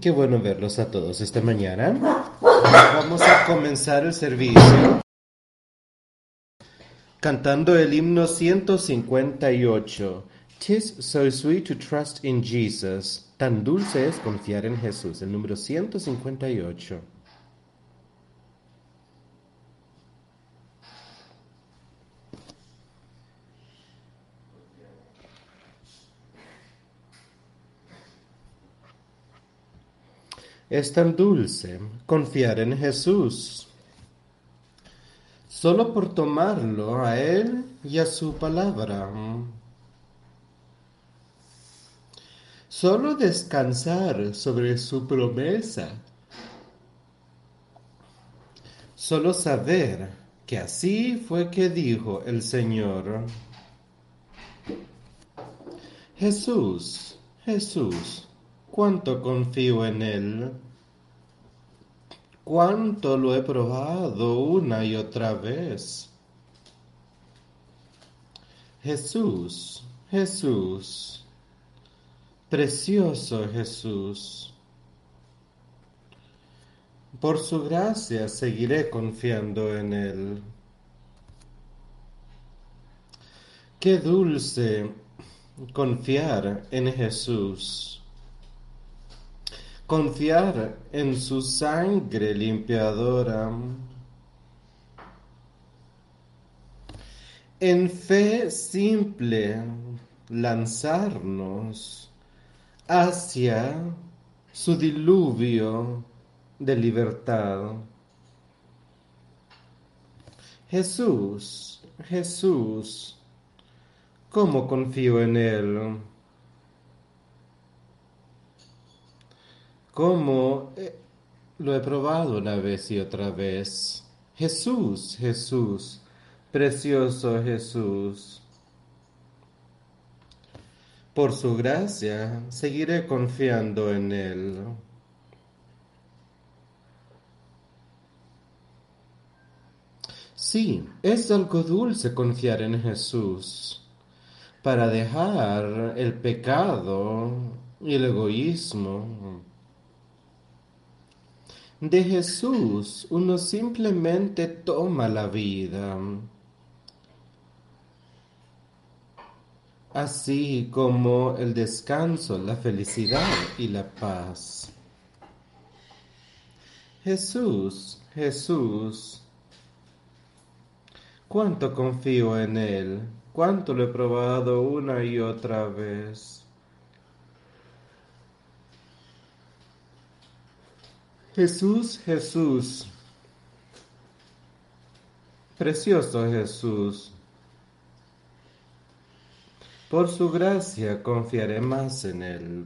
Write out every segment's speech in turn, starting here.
Qué bueno verlos a todos esta mañana. Vamos a comenzar el servicio cantando el himno 158. Tis so sweet to trust in Jesus. Tan dulce es confiar en Jesús. El número 158. Es tan dulce confiar en Jesús. Solo por tomarlo a Él y a su palabra. Solo descansar sobre su promesa. Solo saber que así fue que dijo el Señor. Jesús, Jesús cuánto confío en Él, cuánto lo he probado una y otra vez. Jesús, Jesús, precioso Jesús. Por su gracia seguiré confiando en Él. Qué dulce confiar en Jesús confiar en su sangre limpiadora. En fe simple lanzarnos hacia su diluvio de libertad. Jesús, Jesús, ¿cómo confío en Él? Como eh, lo he probado una vez y otra vez. Jesús, Jesús, precioso Jesús. Por su gracia seguiré confiando en Él. Sí, es algo dulce confiar en Jesús para dejar el pecado y el egoísmo de Jesús uno simplemente toma la vida. Así como el descanso, la felicidad y la paz. Jesús, Jesús, cuánto confío en Él, cuánto lo he probado una y otra vez. Jesús, Jesús, precioso Jesús, por su gracia confiaré más en Él.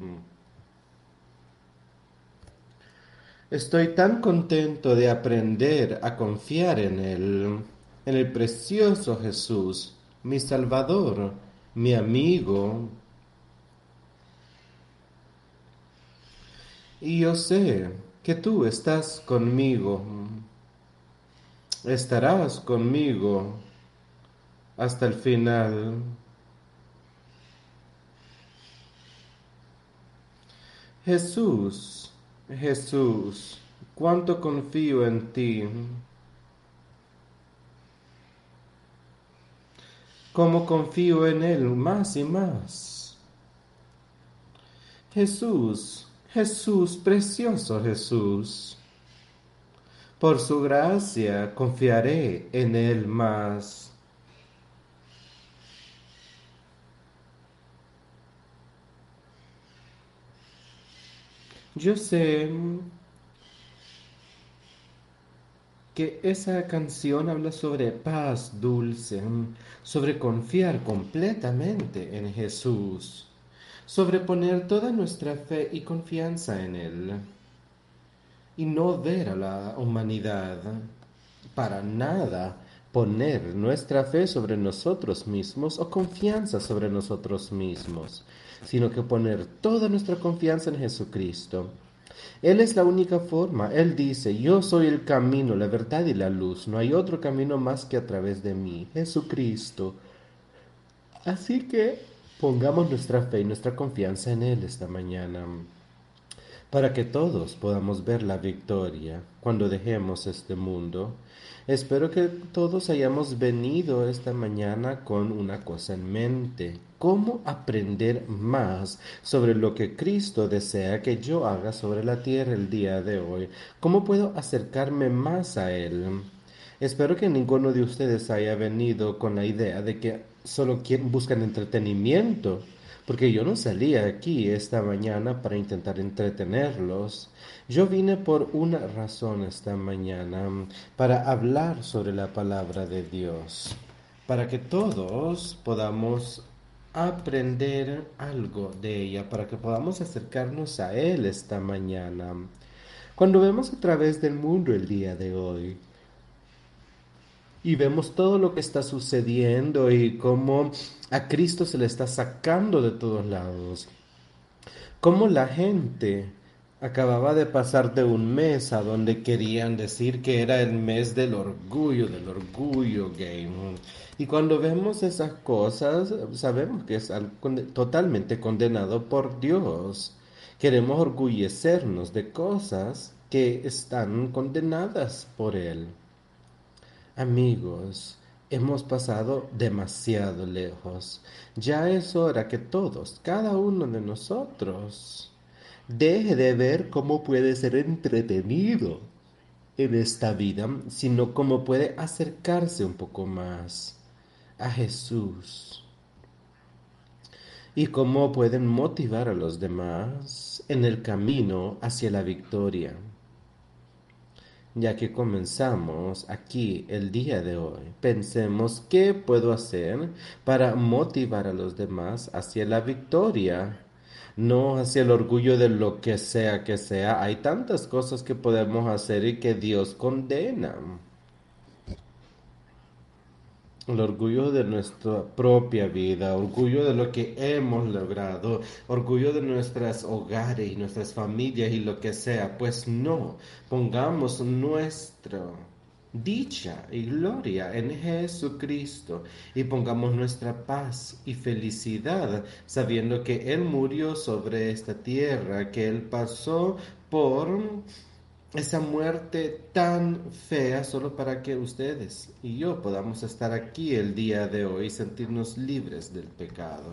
Estoy tan contento de aprender a confiar en Él, en el precioso Jesús, mi Salvador, mi amigo. Y yo sé que tú estás conmigo, estarás conmigo hasta el final. Jesús, Jesús, cuánto confío en ti. Cómo confío en Él más y más. Jesús, Jesús, precioso Jesús. Por su gracia confiaré en Él más. Yo sé que esa canción habla sobre paz dulce, sobre confiar completamente en Jesús sobre poner toda nuestra fe y confianza en Él y no ver a la humanidad para nada poner nuestra fe sobre nosotros mismos o confianza sobre nosotros mismos, sino que poner toda nuestra confianza en Jesucristo. Él es la única forma. Él dice, yo soy el camino, la verdad y la luz. No hay otro camino más que a través de mí, Jesucristo. Así que Pongamos nuestra fe y nuestra confianza en Él esta mañana. para que todos podamos ver la victoria cuando dejemos este mundo. Espero que todos hayamos venido esta mañana con una cosa en mente, cómo aprender más sobre lo que Cristo desea que yo haga sobre la tierra el día de hoy, cómo puedo acercarme más a Él. Espero que ninguno de ustedes haya venido con la idea de que solo buscan entretenimiento porque yo no salí aquí esta mañana para intentar entretenerlos. Yo vine por una razón esta mañana, para hablar sobre la palabra de Dios, para que todos podamos aprender algo de ella, para que podamos acercarnos a Él esta mañana. Cuando vemos a través del mundo el día de hoy, y vemos todo lo que está sucediendo y cómo a Cristo se le está sacando de todos lados. Cómo la gente acababa de pasar de un mes a donde querían decir que era el mes del orgullo, del orgullo gay. Y cuando vemos esas cosas, sabemos que es totalmente condenado por Dios. Queremos orgullecernos de cosas que están condenadas por Él. Amigos, hemos pasado demasiado lejos. Ya es hora que todos, cada uno de nosotros, deje de ver cómo puede ser entretenido en esta vida, sino cómo puede acercarse un poco más a Jesús y cómo pueden motivar a los demás en el camino hacia la victoria ya que comenzamos aquí el día de hoy. Pensemos qué puedo hacer para motivar a los demás hacia la victoria, no hacia el orgullo de lo que sea que sea. Hay tantas cosas que podemos hacer y que Dios condena el orgullo de nuestra propia vida, orgullo de lo que hemos logrado, orgullo de nuestros hogares y nuestras familias y lo que sea. Pues no, pongamos nuestra dicha y gloria en Jesucristo y pongamos nuestra paz y felicidad sabiendo que Él murió sobre esta tierra, que Él pasó por esa muerte tan fea solo para que ustedes y yo podamos estar aquí el día de hoy y sentirnos libres del pecado.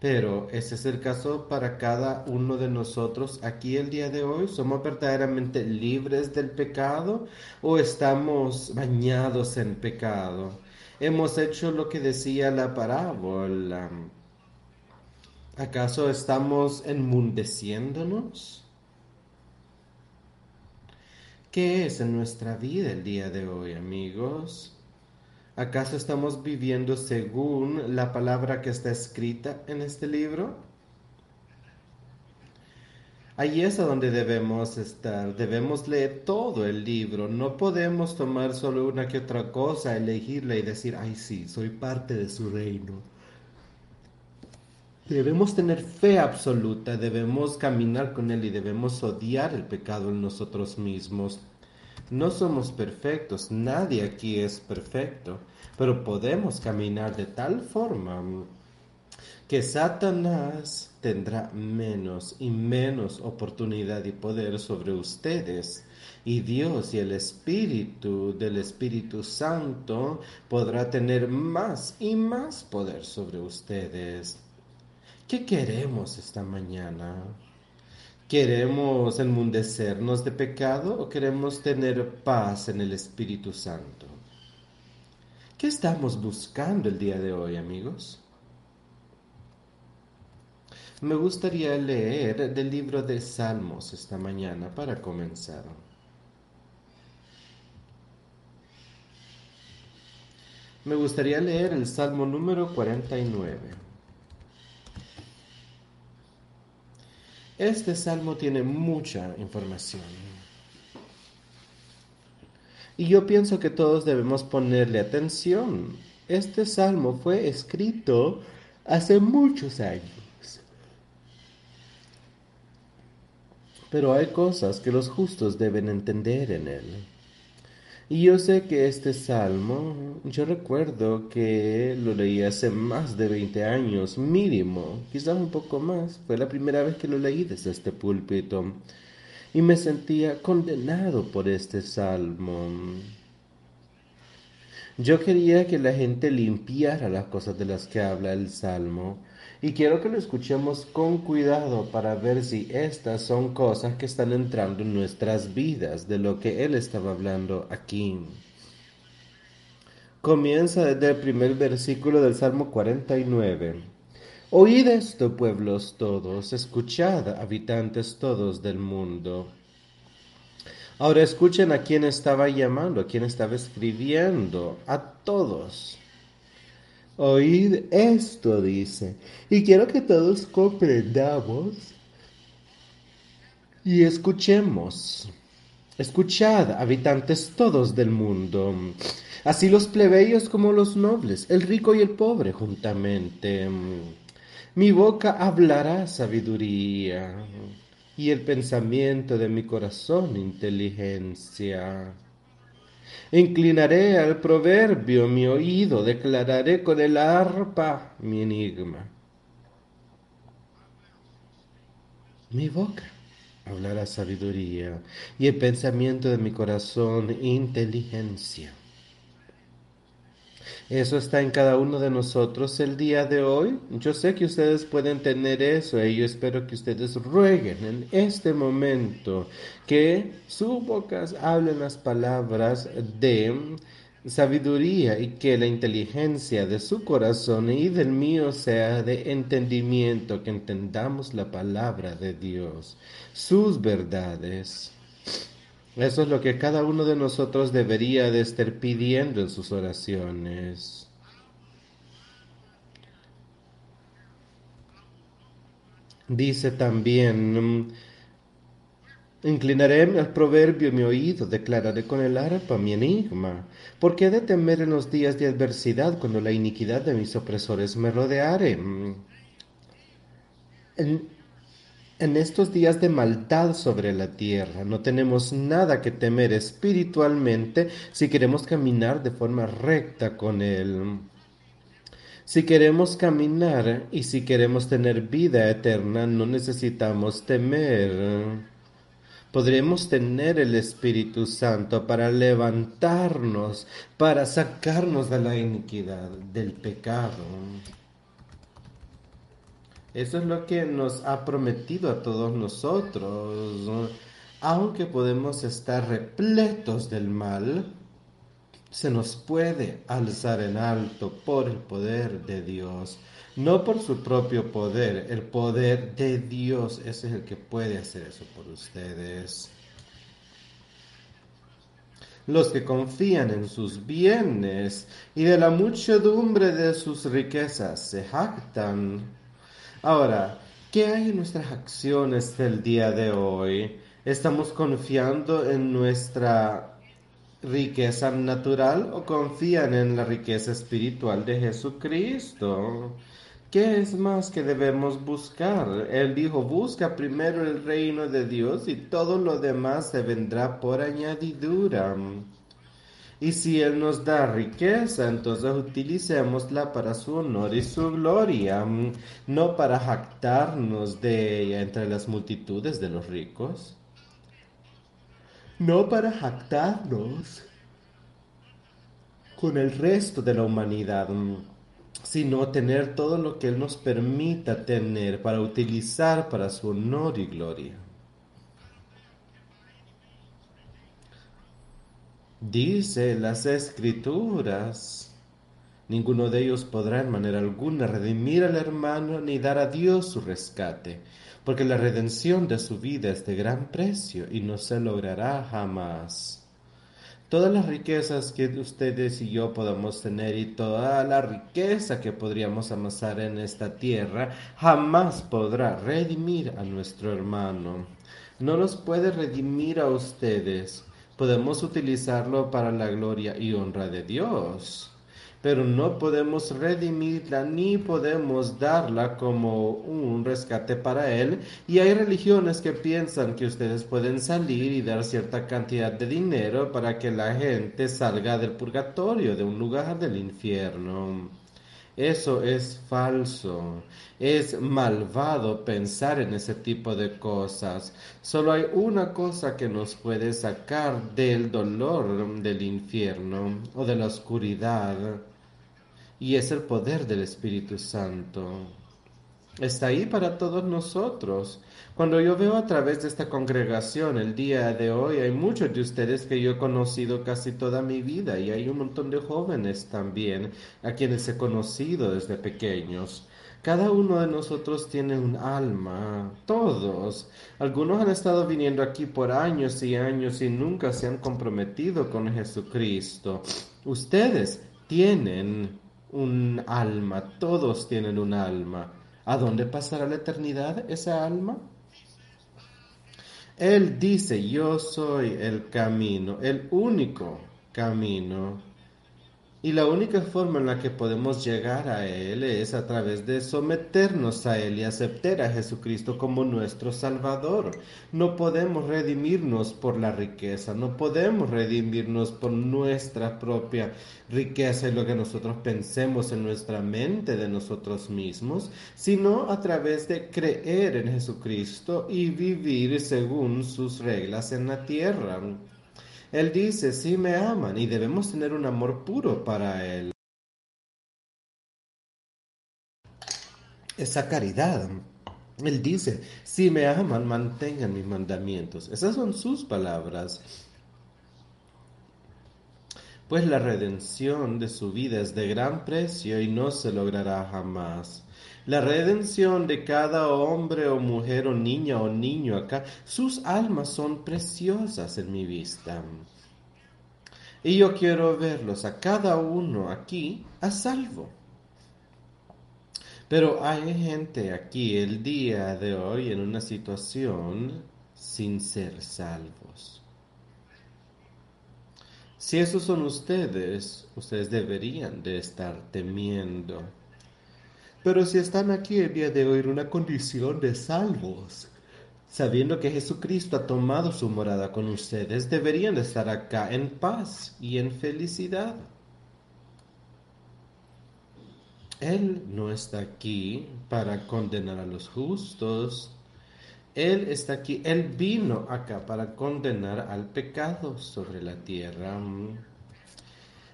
Pero ese es el caso para cada uno de nosotros aquí el día de hoy. ¿Somos verdaderamente libres del pecado o estamos bañados en pecado? ¿Hemos hecho lo que decía la parábola? ¿Acaso estamos enmundeciéndonos? ¿Qué es en nuestra vida el día de hoy, amigos? ¿Acaso estamos viviendo según la palabra que está escrita en este libro? Allí es a donde debemos estar. Debemos leer todo el libro. No podemos tomar solo una que otra cosa, elegirla y decir, ay sí, soy parte de su reino. Debemos tener fe absoluta, debemos caminar con Él y debemos odiar el pecado en nosotros mismos. No somos perfectos, nadie aquí es perfecto, pero podemos caminar de tal forma que Satanás tendrá menos y menos oportunidad y poder sobre ustedes. Y Dios y el Espíritu del Espíritu Santo podrá tener más y más poder sobre ustedes. ¿Qué queremos esta mañana? ¿Queremos enmundecernos de pecado o queremos tener paz en el Espíritu Santo? ¿Qué estamos buscando el día de hoy, amigos? Me gustaría leer del libro de Salmos esta mañana para comenzar. Me gustaría leer el Salmo número 49. Este salmo tiene mucha información. Y yo pienso que todos debemos ponerle atención. Este salmo fue escrito hace muchos años. Pero hay cosas que los justos deben entender en él. Y yo sé que este salmo, yo recuerdo que lo leí hace más de 20 años, mínimo, quizás un poco más. Fue la primera vez que lo leí desde este púlpito. Y me sentía condenado por este salmo. Yo quería que la gente limpiara las cosas de las que habla el salmo. Y quiero que lo escuchemos con cuidado para ver si estas son cosas que están entrando en nuestras vidas, de lo que Él estaba hablando aquí. Comienza desde el primer versículo del Salmo 49. Oíd esto, pueblos todos, escuchad, habitantes todos del mundo. Ahora escuchen a quién estaba llamando, a quién estaba escribiendo, a todos. Oíd esto, dice. Y quiero que todos comprendamos y escuchemos. Escuchad, habitantes todos del mundo, así los plebeyos como los nobles, el rico y el pobre juntamente. Mi boca hablará sabiduría y el pensamiento de mi corazón inteligencia. Inclinaré al proverbio mi oído, declararé con el arpa mi enigma. Mi boca hablará sabiduría y el pensamiento de mi corazón inteligencia. Eso está en cada uno de nosotros el día de hoy. Yo sé que ustedes pueden tener eso y yo espero que ustedes rueguen en este momento que sus bocas hablen las palabras de sabiduría y que la inteligencia de su corazón y del mío sea de entendimiento, que entendamos la palabra de Dios, sus verdades. Eso es lo que cada uno de nosotros debería de estar pidiendo en sus oraciones. Dice también, inclinaré al proverbio mi oído, declararé con el arpa mi enigma. ¿Por qué he de temer en los días de adversidad cuando la iniquidad de mis opresores me rodeare? En, estos días de maldad sobre la tierra no tenemos nada que temer espiritualmente si queremos caminar de forma recta con Él. Si queremos caminar y si queremos tener vida eterna, no necesitamos temer. Podremos tener el Espíritu Santo para levantarnos, para sacarnos de la iniquidad, del pecado. Eso es lo que nos ha prometido a todos nosotros. Aunque podemos estar repletos del mal, se nos puede alzar en alto por el poder de Dios, no por su propio poder, el poder de Dios es el que puede hacer eso por ustedes. Los que confían en sus bienes y de la muchedumbre de sus riquezas se jactan Ahora, ¿qué hay en nuestras acciones del día de hoy? ¿Estamos confiando en nuestra riqueza natural o confían en la riqueza espiritual de Jesucristo? ¿Qué es más que debemos buscar? Él dijo, busca primero el reino de Dios y todo lo demás se vendrá por añadidura. Y si Él nos da riqueza, entonces utilicémosla para su honor y su gloria, no para jactarnos de ella entre las multitudes de los ricos, no para jactarnos con el resto de la humanidad, sino tener todo lo que Él nos permita tener para utilizar para su honor y gloria. Dice las escrituras, ninguno de ellos podrá en manera alguna redimir al hermano ni dar a Dios su rescate, porque la redención de su vida es de gran precio y no se logrará jamás. Todas las riquezas que ustedes y yo podamos tener y toda la riqueza que podríamos amasar en esta tierra jamás podrá redimir a nuestro hermano. No los puede redimir a ustedes podemos utilizarlo para la gloria y honra de Dios. pero no podemos redimirla ni podemos darla como un rescate para Él. Y hay religiones que piensan que ustedes pueden salir y dar cierta cantidad de dinero para que la gente salga del purgatorio, de un lugar del infierno. Eso es falso. Es malvado pensar en ese tipo de cosas. Solo hay una cosa que nos puede sacar del dolor del infierno o de la oscuridad y es el poder del Espíritu Santo. Está ahí para todos nosotros. Cuando yo veo a través de esta congregación el día de hoy, hay muchos de ustedes que yo he conocido casi toda mi vida y hay un montón de jóvenes también a quienes he conocido desde pequeños. Cada uno de nosotros tiene un alma, todos. Algunos han estado viniendo aquí por años y años y nunca se han comprometido con Jesucristo. Ustedes tienen un alma, todos tienen un alma. ¿A dónde pasará la eternidad esa alma? Él dice, yo soy el camino, el único camino y la única forma en la que podemos llegar a Él es a través de someternos a Él y aceptar a Jesucristo como nuestro Salvador. No podemos redimirnos por la riqueza, no podemos redimirnos por nuestra propia riqueza y lo que nosotros pensemos en nuestra mente de nosotros mismos, sino a través de creer en Jesucristo y vivir según sus reglas en la tierra. Él dice, sí me aman y debemos tener un amor puro para Él. Esa caridad. Él dice, si me aman, mantengan mis mandamientos. Esas son sus palabras. Pues la redención de su vida es de gran precio y no se logrará jamás. La redención de cada hombre o mujer o niña o niño acá, sus almas son preciosas en mi vista. Y yo quiero verlos a cada uno aquí a salvo. Pero hay gente aquí el día de hoy en una situación sin ser salvos. Si esos son ustedes, ustedes deberían de estar temiendo pero si están aquí el día de hoy en una condición de salvos, sabiendo que Jesucristo ha tomado su morada con ustedes, deberían estar acá en paz y en felicidad. Él no está aquí para condenar a los justos. Él está aquí, Él vino acá para condenar al pecado sobre la tierra.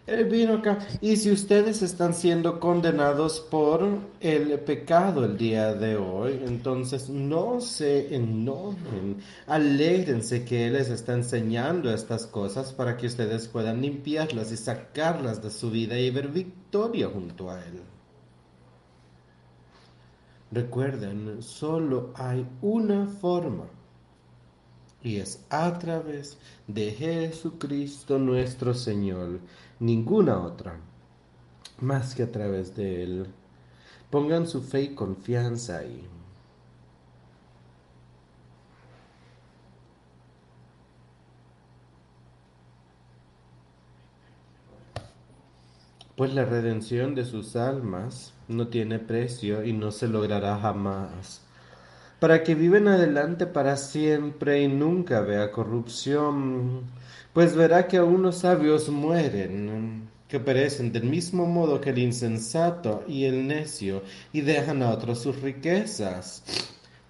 Él vino acá. Y si ustedes están siendo condenados por el pecado el día de hoy, entonces no se enojen. Alégrense que Él les está enseñando estas cosas para que ustedes puedan limpiarlas y sacarlas de su vida y ver victoria junto a Él. Recuerden, solo hay una forma y es a través de Jesucristo nuestro Señor, ninguna otra, más que a través de Él. Pongan su fe y confianza ahí. Pues la redención de sus almas no tiene precio y no se logrará jamás para que viven adelante para siempre y nunca vea corrupción, pues verá que algunos sabios mueren, que perecen del mismo modo que el insensato y el necio, y dejan a otros sus riquezas.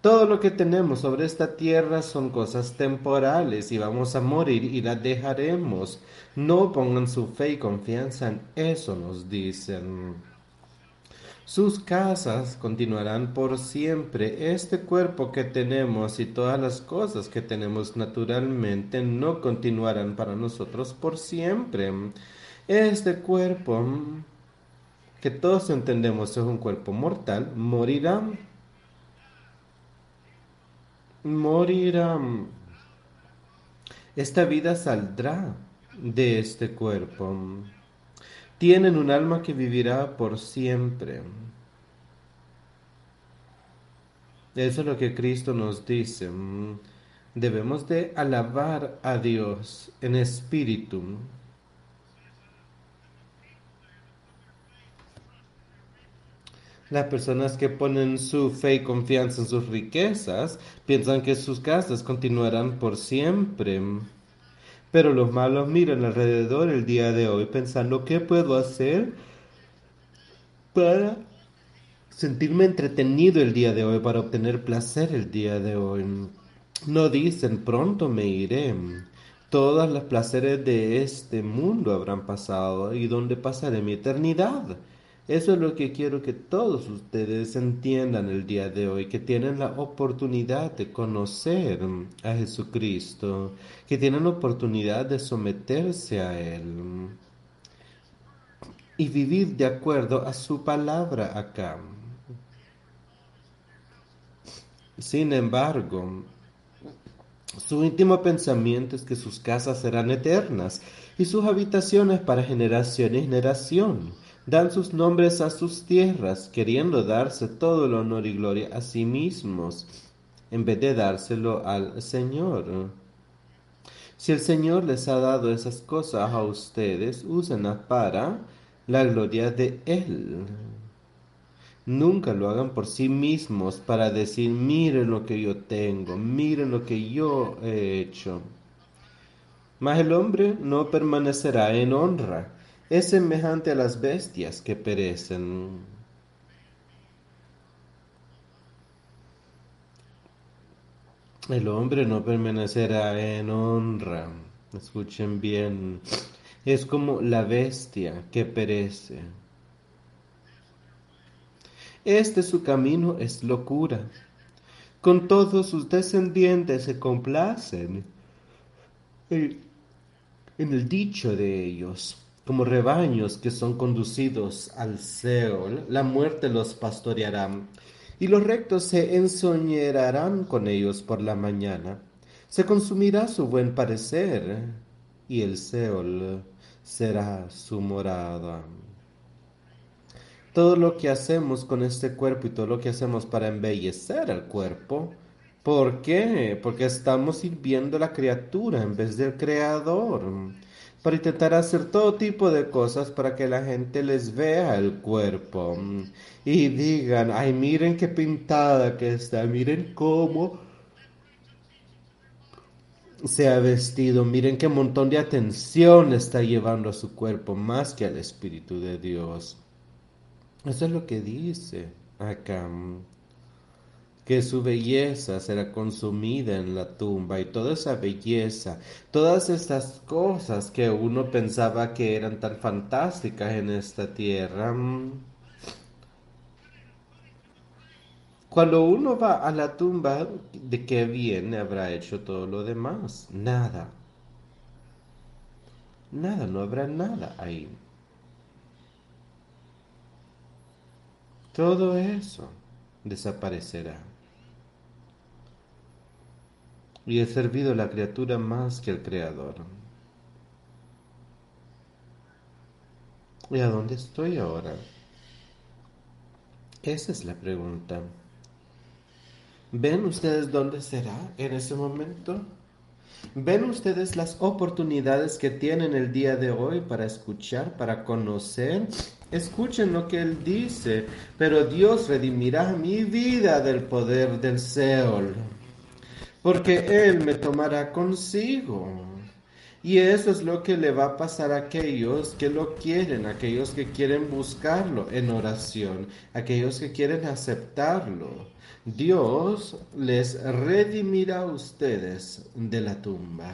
Todo lo que tenemos sobre esta tierra son cosas temporales y vamos a morir y las dejaremos. No pongan su fe y confianza en eso, nos dicen. Sus casas continuarán por siempre. Este cuerpo que tenemos y todas las cosas que tenemos naturalmente no continuarán para nosotros por siempre. Este cuerpo, que todos entendemos es un cuerpo mortal, morirá. Morirá. Esta vida saldrá de este cuerpo tienen un alma que vivirá por siempre. Eso es lo que Cristo nos dice. Debemos de alabar a Dios en espíritu. Las personas que ponen su fe y confianza en sus riquezas piensan que sus casas continuarán por siempre. Pero los malos miran alrededor el día de hoy pensando qué puedo hacer para sentirme entretenido el día de hoy, para obtener placer el día de hoy. No dicen pronto me iré. Todos los placeres de este mundo habrán pasado y donde pasaré mi eternidad. Eso es lo que quiero que todos ustedes entiendan el día de hoy, que tienen la oportunidad de conocer a Jesucristo, que tienen oportunidad de someterse a Él y vivir de acuerdo a su palabra acá. Sin embargo, su íntimo pensamiento es que sus casas serán eternas y sus habitaciones para generación y generación dan sus nombres a sus tierras, queriendo darse todo el honor y gloria a sí mismos, en vez de dárselo al Señor. Si el Señor les ha dado esas cosas a ustedes, úsenlas para la gloria de Él. Nunca lo hagan por sí mismos para decir, miren lo que yo tengo, miren lo que yo he hecho. Mas el hombre no permanecerá en honra es semejante a las bestias que perecen. El hombre no permanecerá en honra. Escuchen bien. Es como la bestia que perece. Este su camino es locura. Con todos sus descendientes se complacen en el dicho de ellos como rebaños que son conducidos al Seol, la muerte los pastoreará, y los rectos se ensoñarán con ellos por la mañana. Se consumirá su buen parecer, y el Seol será su morada. Todo lo que hacemos con este cuerpo y todo lo que hacemos para embellecer el cuerpo, ¿por qué? Porque estamos sirviendo a la criatura en vez del creador para intentar hacer todo tipo de cosas para que la gente les vea el cuerpo y digan, ay, miren qué pintada que está, miren cómo se ha vestido, miren qué montón de atención está llevando a su cuerpo más que al Espíritu de Dios. Eso es lo que dice acá que su belleza será consumida en la tumba y toda esa belleza, todas estas cosas que uno pensaba que eran tan fantásticas en esta tierra. Mm, cuando uno va a la tumba, ¿de qué viene habrá hecho todo lo demás? Nada. Nada, no habrá nada ahí. Todo eso desaparecerá y he servido a la criatura más que al Creador. ¿Y a dónde estoy ahora? Esa es la pregunta. ¿Ven ustedes dónde será en ese momento? ¿Ven ustedes las oportunidades que tienen el día de hoy para escuchar, para conocer? Escuchen lo que Él dice, pero Dios redimirá mi vida del poder del Seol porque Él me tomará consigo. Y eso es lo que le va a pasar a aquellos que lo quieren, aquellos que quieren buscarlo en oración, aquellos que quieren aceptarlo. Dios les redimirá a ustedes de la tumba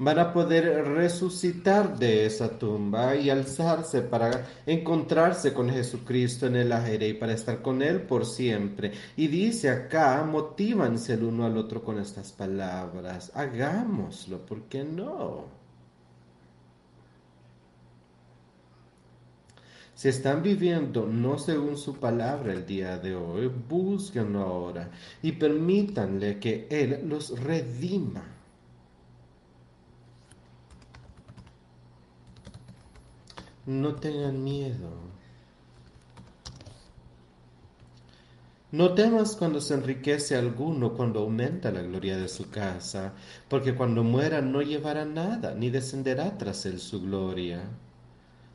van a poder resucitar de esa tumba y alzarse para encontrarse con Jesucristo en el aire y para estar con Él por siempre. Y dice acá, motívanse el uno al otro con estas palabras, hagámoslo, ¿por qué no? Si están viviendo no según su palabra el día de hoy, búsquenlo ahora y permítanle que Él los redima No tengan miedo. No temas cuando se enriquece alguno, cuando aumenta la gloria de su casa, porque cuando muera no llevará nada, ni descenderá tras él su gloria.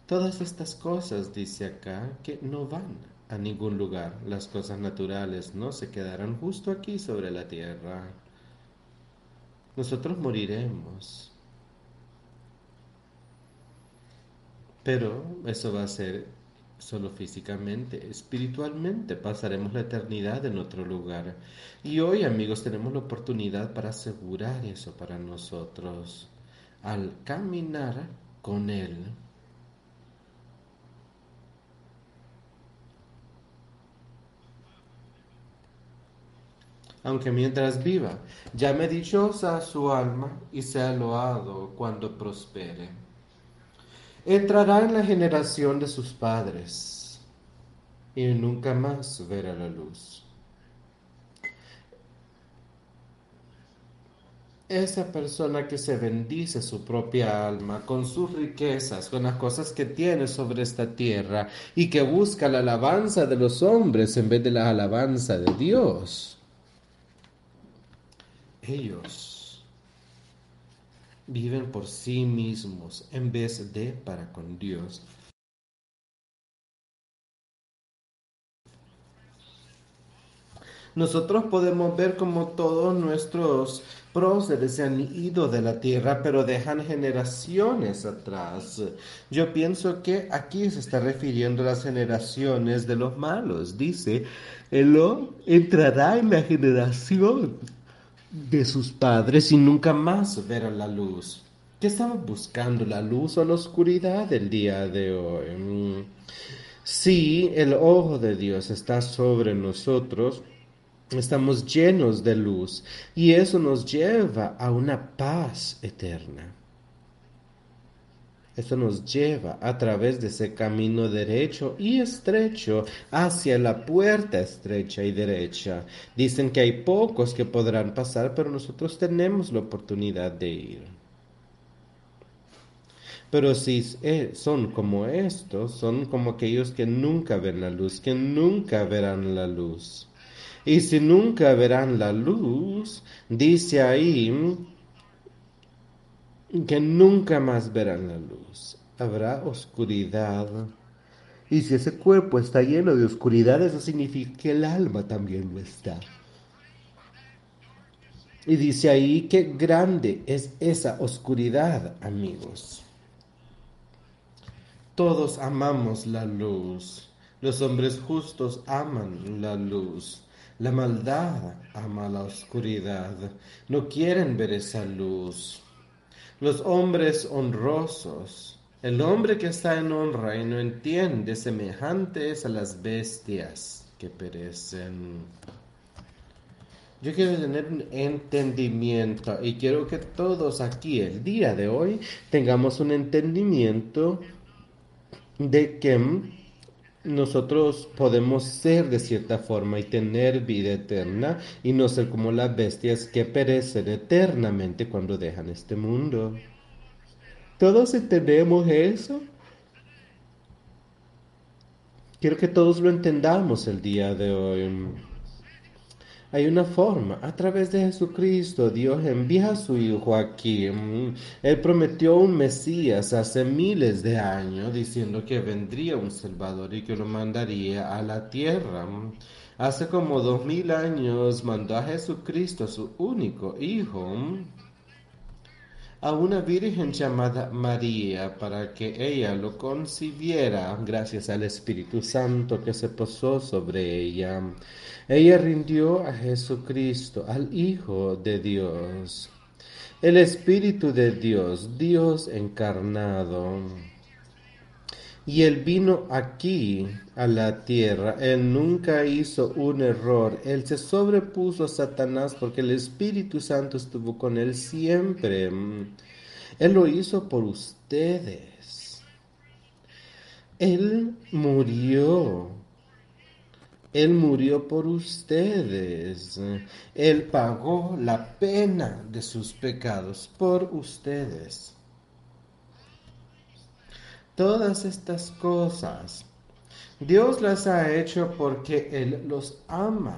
Todas estas cosas, dice acá, que no van a ningún lugar. Las cosas naturales no se quedarán justo aquí sobre la tierra. Nosotros moriremos. Pero eso va a ser solo físicamente, espiritualmente pasaremos la eternidad en otro lugar. Y hoy, amigos, tenemos la oportunidad para asegurar eso para nosotros al caminar con Él. aunque mientras viva, llame dichosa su alma y sea loado cuando prospere. Entrará en la generación de sus padres y nunca más verá la luz. Esa persona que se bendice su propia alma con sus riquezas, con las cosas que tiene sobre esta tierra y que busca la alabanza de los hombres en vez de la alabanza de Dios. Ellos viven por sí mismos en vez de para con Dios. Nosotros podemos ver como todos nuestros próceres se han ido de la tierra, pero dejan generaciones atrás. Yo pienso que aquí se está refiriendo a las generaciones de los malos. Dice, él entrará en la generación de sus padres y nunca más verá la luz. ¿Qué estaban buscando? ¿La luz o la oscuridad el día de hoy? Mm. Si el ojo de Dios está sobre nosotros, estamos llenos de luz y eso nos lleva a una paz eterna. Eso nos lleva a través de ese camino derecho y estrecho hacia la puerta estrecha y derecha. Dicen que hay pocos que podrán pasar, pero nosotros tenemos la oportunidad de ir. Pero si eh, son como estos, son como aquellos que nunca ven la luz, que nunca verán la luz. Y si nunca verán la luz, dice ahí que nunca más verán la luz. Habrá oscuridad. Y si ese cuerpo está lleno de oscuridad, eso significa que el alma también lo está. Y dice ahí que grande es esa oscuridad, amigos. Todos amamos la luz. Los hombres justos aman la luz. La maldad ama la oscuridad, no quieren ver esa luz. Los hombres honrosos, el hombre que está en honra y no entiende, semejantes a las bestias que perecen. Yo quiero tener un entendimiento y quiero que todos aquí el día de hoy tengamos un entendimiento de que nosotros podemos ser de cierta forma y tener vida eterna y no ser como las bestias que perecen eternamente cuando dejan este mundo. ¿Todos entendemos eso? Quiero que todos lo entendamos el día de hoy. Hay una forma, a través de Jesucristo, Dios envía a su Hijo aquí. Él prometió un Mesías hace miles de años, diciendo que vendría un Salvador y que lo mandaría a la tierra. Hace como dos mil años mandó a Jesucristo, su único Hijo, a una virgen llamada María para que ella lo concibiera gracias al Espíritu Santo que se posó sobre ella. Ella rindió a Jesucristo, al Hijo de Dios, el Espíritu de Dios, Dios encarnado. Y él vino aquí a la tierra. Él nunca hizo un error. Él se sobrepuso a Satanás porque el Espíritu Santo estuvo con él siempre. Él lo hizo por ustedes. Él murió él murió por ustedes. Él pagó la pena de sus pecados por ustedes. Todas estas cosas Dios las ha hecho porque Él los ama,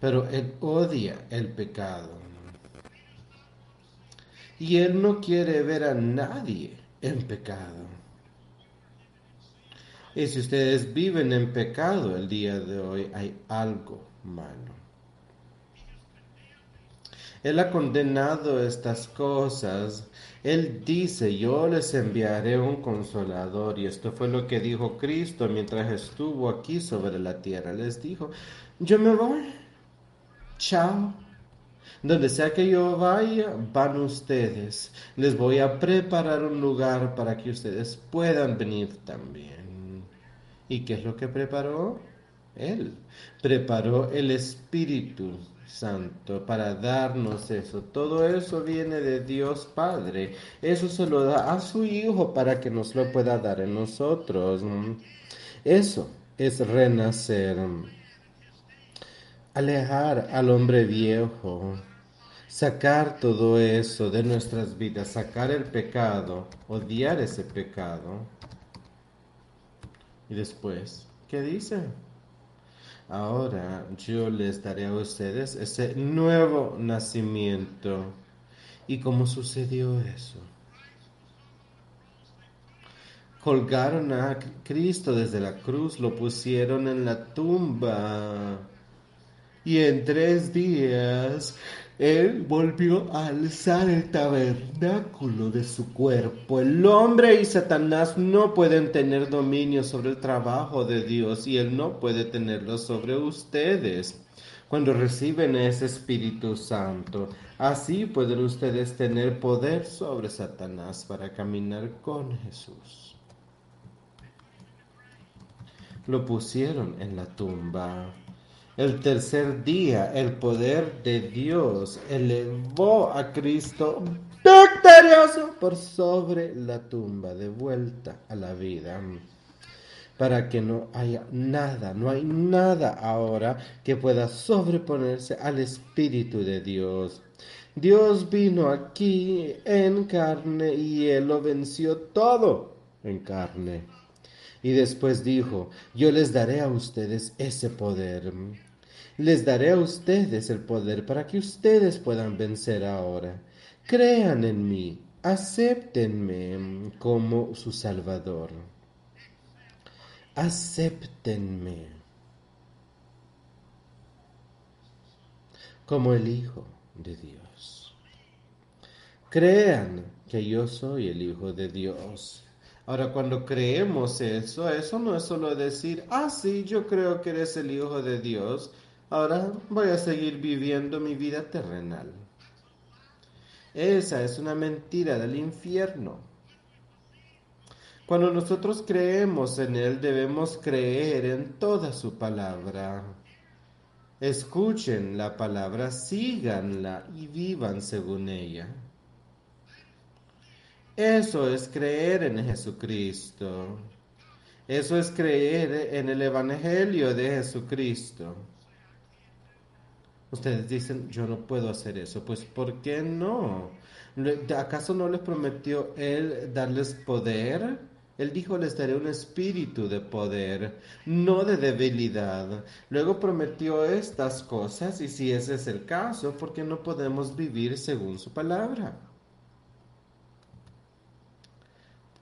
pero Él odia el pecado. Y Él no quiere ver a nadie en pecado. Y si ustedes viven en pecado el día de hoy, hay algo malo. Él ha condenado estas cosas. Él dice, yo les enviaré un consolador. Y esto fue lo que dijo Cristo mientras estuvo aquí sobre la tierra. Les dijo, yo me voy. Chao. Donde sea que yo vaya, van ustedes. Les voy a preparar un lugar para que ustedes puedan venir también. ¿Y qué es lo que preparó? Él preparó el Espíritu Santo para darnos eso. Todo eso viene de Dios Padre. Eso se lo da a su Hijo para que nos lo pueda dar en nosotros. Eso es renacer. Alejar al hombre viejo. Sacar todo eso de nuestras vidas. Sacar el pecado. Odiar ese pecado. Y después, ¿qué dice? Ahora yo les daré a ustedes ese nuevo nacimiento. ¿Y cómo sucedió eso? Colgaron a Cristo desde la cruz, lo pusieron en la tumba. Y en tres días él volvió a alzar el tabernáculo de su cuerpo. El hombre y Satanás no pueden tener dominio sobre el trabajo de Dios y Él no puede tenerlo sobre ustedes cuando reciben ese Espíritu Santo. Así pueden ustedes tener poder sobre Satanás para caminar con Jesús. Lo pusieron en la tumba. El tercer día, el poder de Dios elevó a Cristo victorioso por sobre la tumba, de vuelta a la vida. Para que no haya nada, no hay nada ahora que pueda sobreponerse al Espíritu de Dios. Dios vino aquí en carne y Él lo venció todo en carne. Y después dijo, yo les daré a ustedes ese poder les daré a ustedes el poder para que ustedes puedan vencer ahora. Crean en mí, acéptenme como su Salvador. Acéptenme como el Hijo de Dios. Crean que yo soy el Hijo de Dios. Ahora, cuando creemos eso, eso no es solo decir, ah, sí, yo creo que eres el Hijo de Dios, Ahora voy a seguir viviendo mi vida terrenal. Esa es una mentira del infierno. Cuando nosotros creemos en Él, debemos creer en toda su palabra. Escuchen la palabra, síganla y vivan según ella. Eso es creer en Jesucristo. Eso es creer en el Evangelio de Jesucristo. Ustedes dicen, yo no puedo hacer eso. Pues, ¿por qué no? ¿Acaso no les prometió Él darles poder? Él dijo, les daré un espíritu de poder, no de debilidad. Luego prometió estas cosas y si ese es el caso, ¿por qué no podemos vivir según su palabra?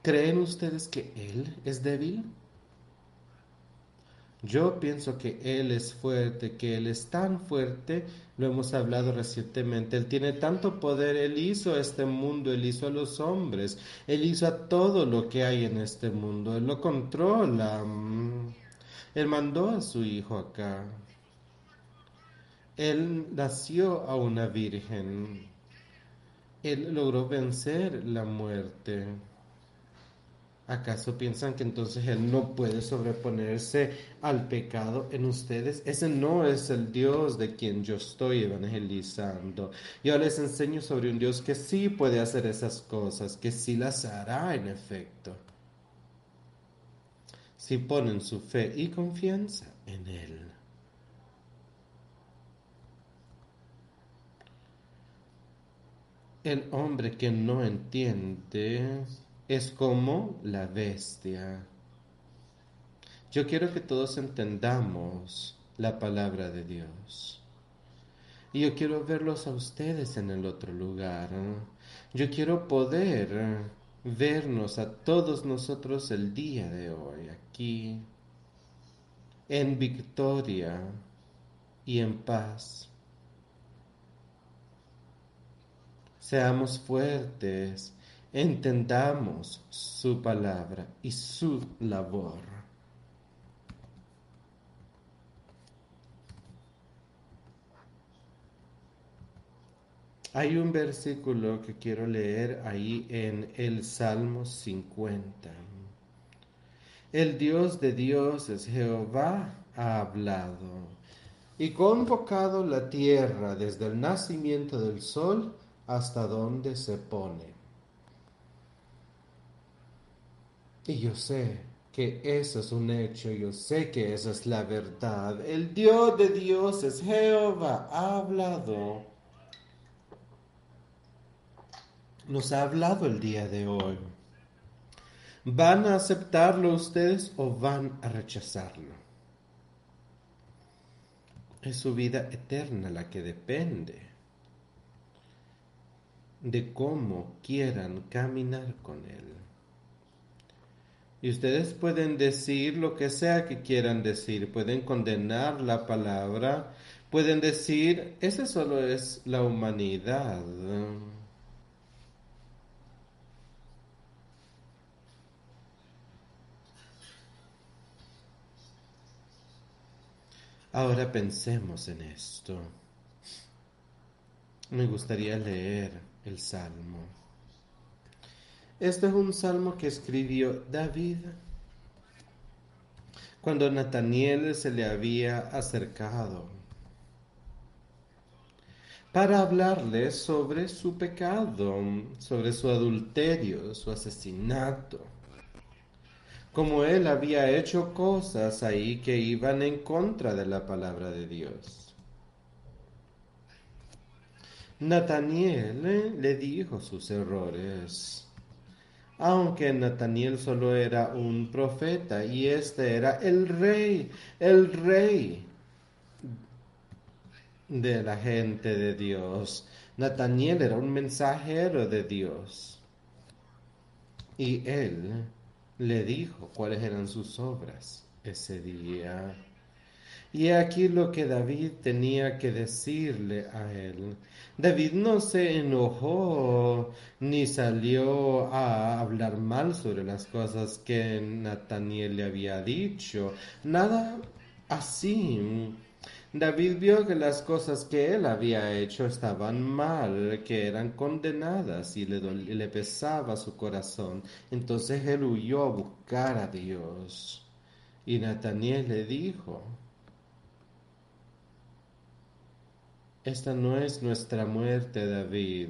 ¿Creen ustedes que Él es débil? Yo pienso que Él es fuerte, que Él es tan fuerte, lo hemos hablado recientemente, Él tiene tanto poder, Él hizo este mundo, Él hizo a los hombres, Él hizo a todo lo que hay en este mundo, Él lo controla. Él mandó a su Hijo acá, Él nació a una virgen, Él logró vencer la muerte. ¿Acaso piensan que entonces Él no puede sobreponerse al pecado en ustedes? Ese no es el Dios de quien yo estoy evangelizando. Yo les enseño sobre un Dios que sí puede hacer esas cosas, que sí las hará en efecto. Si ponen su fe y confianza en Él. El hombre que no entiende es como la bestia. Yo quiero que todos entendamos la palabra de Dios. Y yo quiero verlos a ustedes en el otro lugar. Yo quiero poder vernos a todos nosotros el día de hoy aquí en victoria y en paz. Seamos fuertes, entendamos su palabra y su labor. Hay un versículo que quiero leer ahí en el Salmo 50. El Dios de dioses, Jehová, ha hablado y convocado la tierra desde el nacimiento del sol hasta donde se pone. Y yo sé que eso es un hecho, yo sé que esa es la verdad. El Dios de dioses, Jehová, ha hablado nos ha hablado el día de hoy. ¿Van a aceptarlo ustedes o van a rechazarlo? Es su vida eterna la que depende de cómo quieran caminar con Él. Y ustedes pueden decir lo que sea que quieran decir, pueden condenar la palabra, pueden decir, esa solo es la humanidad. Ahora pensemos en esto. Me gustaría leer el salmo. Este es un salmo que escribió David. Cuando Nataniel se le había acercado para hablarle sobre su pecado, sobre su adulterio, su asesinato. Como él había hecho cosas ahí que iban en contra de la palabra de Dios. Nataniel le dijo sus errores, aunque Nataniel solo era un profeta y este era el rey, el rey de la gente de Dios. Nataniel era un mensajero de Dios y él le dijo cuáles eran sus obras ese día. Y aquí lo que David tenía que decirle a él. David no se enojó ni salió a hablar mal sobre las cosas que Nataniel le había dicho. Nada así. David vio que las cosas que él había hecho estaban mal, que eran condenadas y le, le pesaba su corazón. Entonces él huyó a buscar a Dios. Y Nataniel le dijo, esta no es nuestra muerte, David,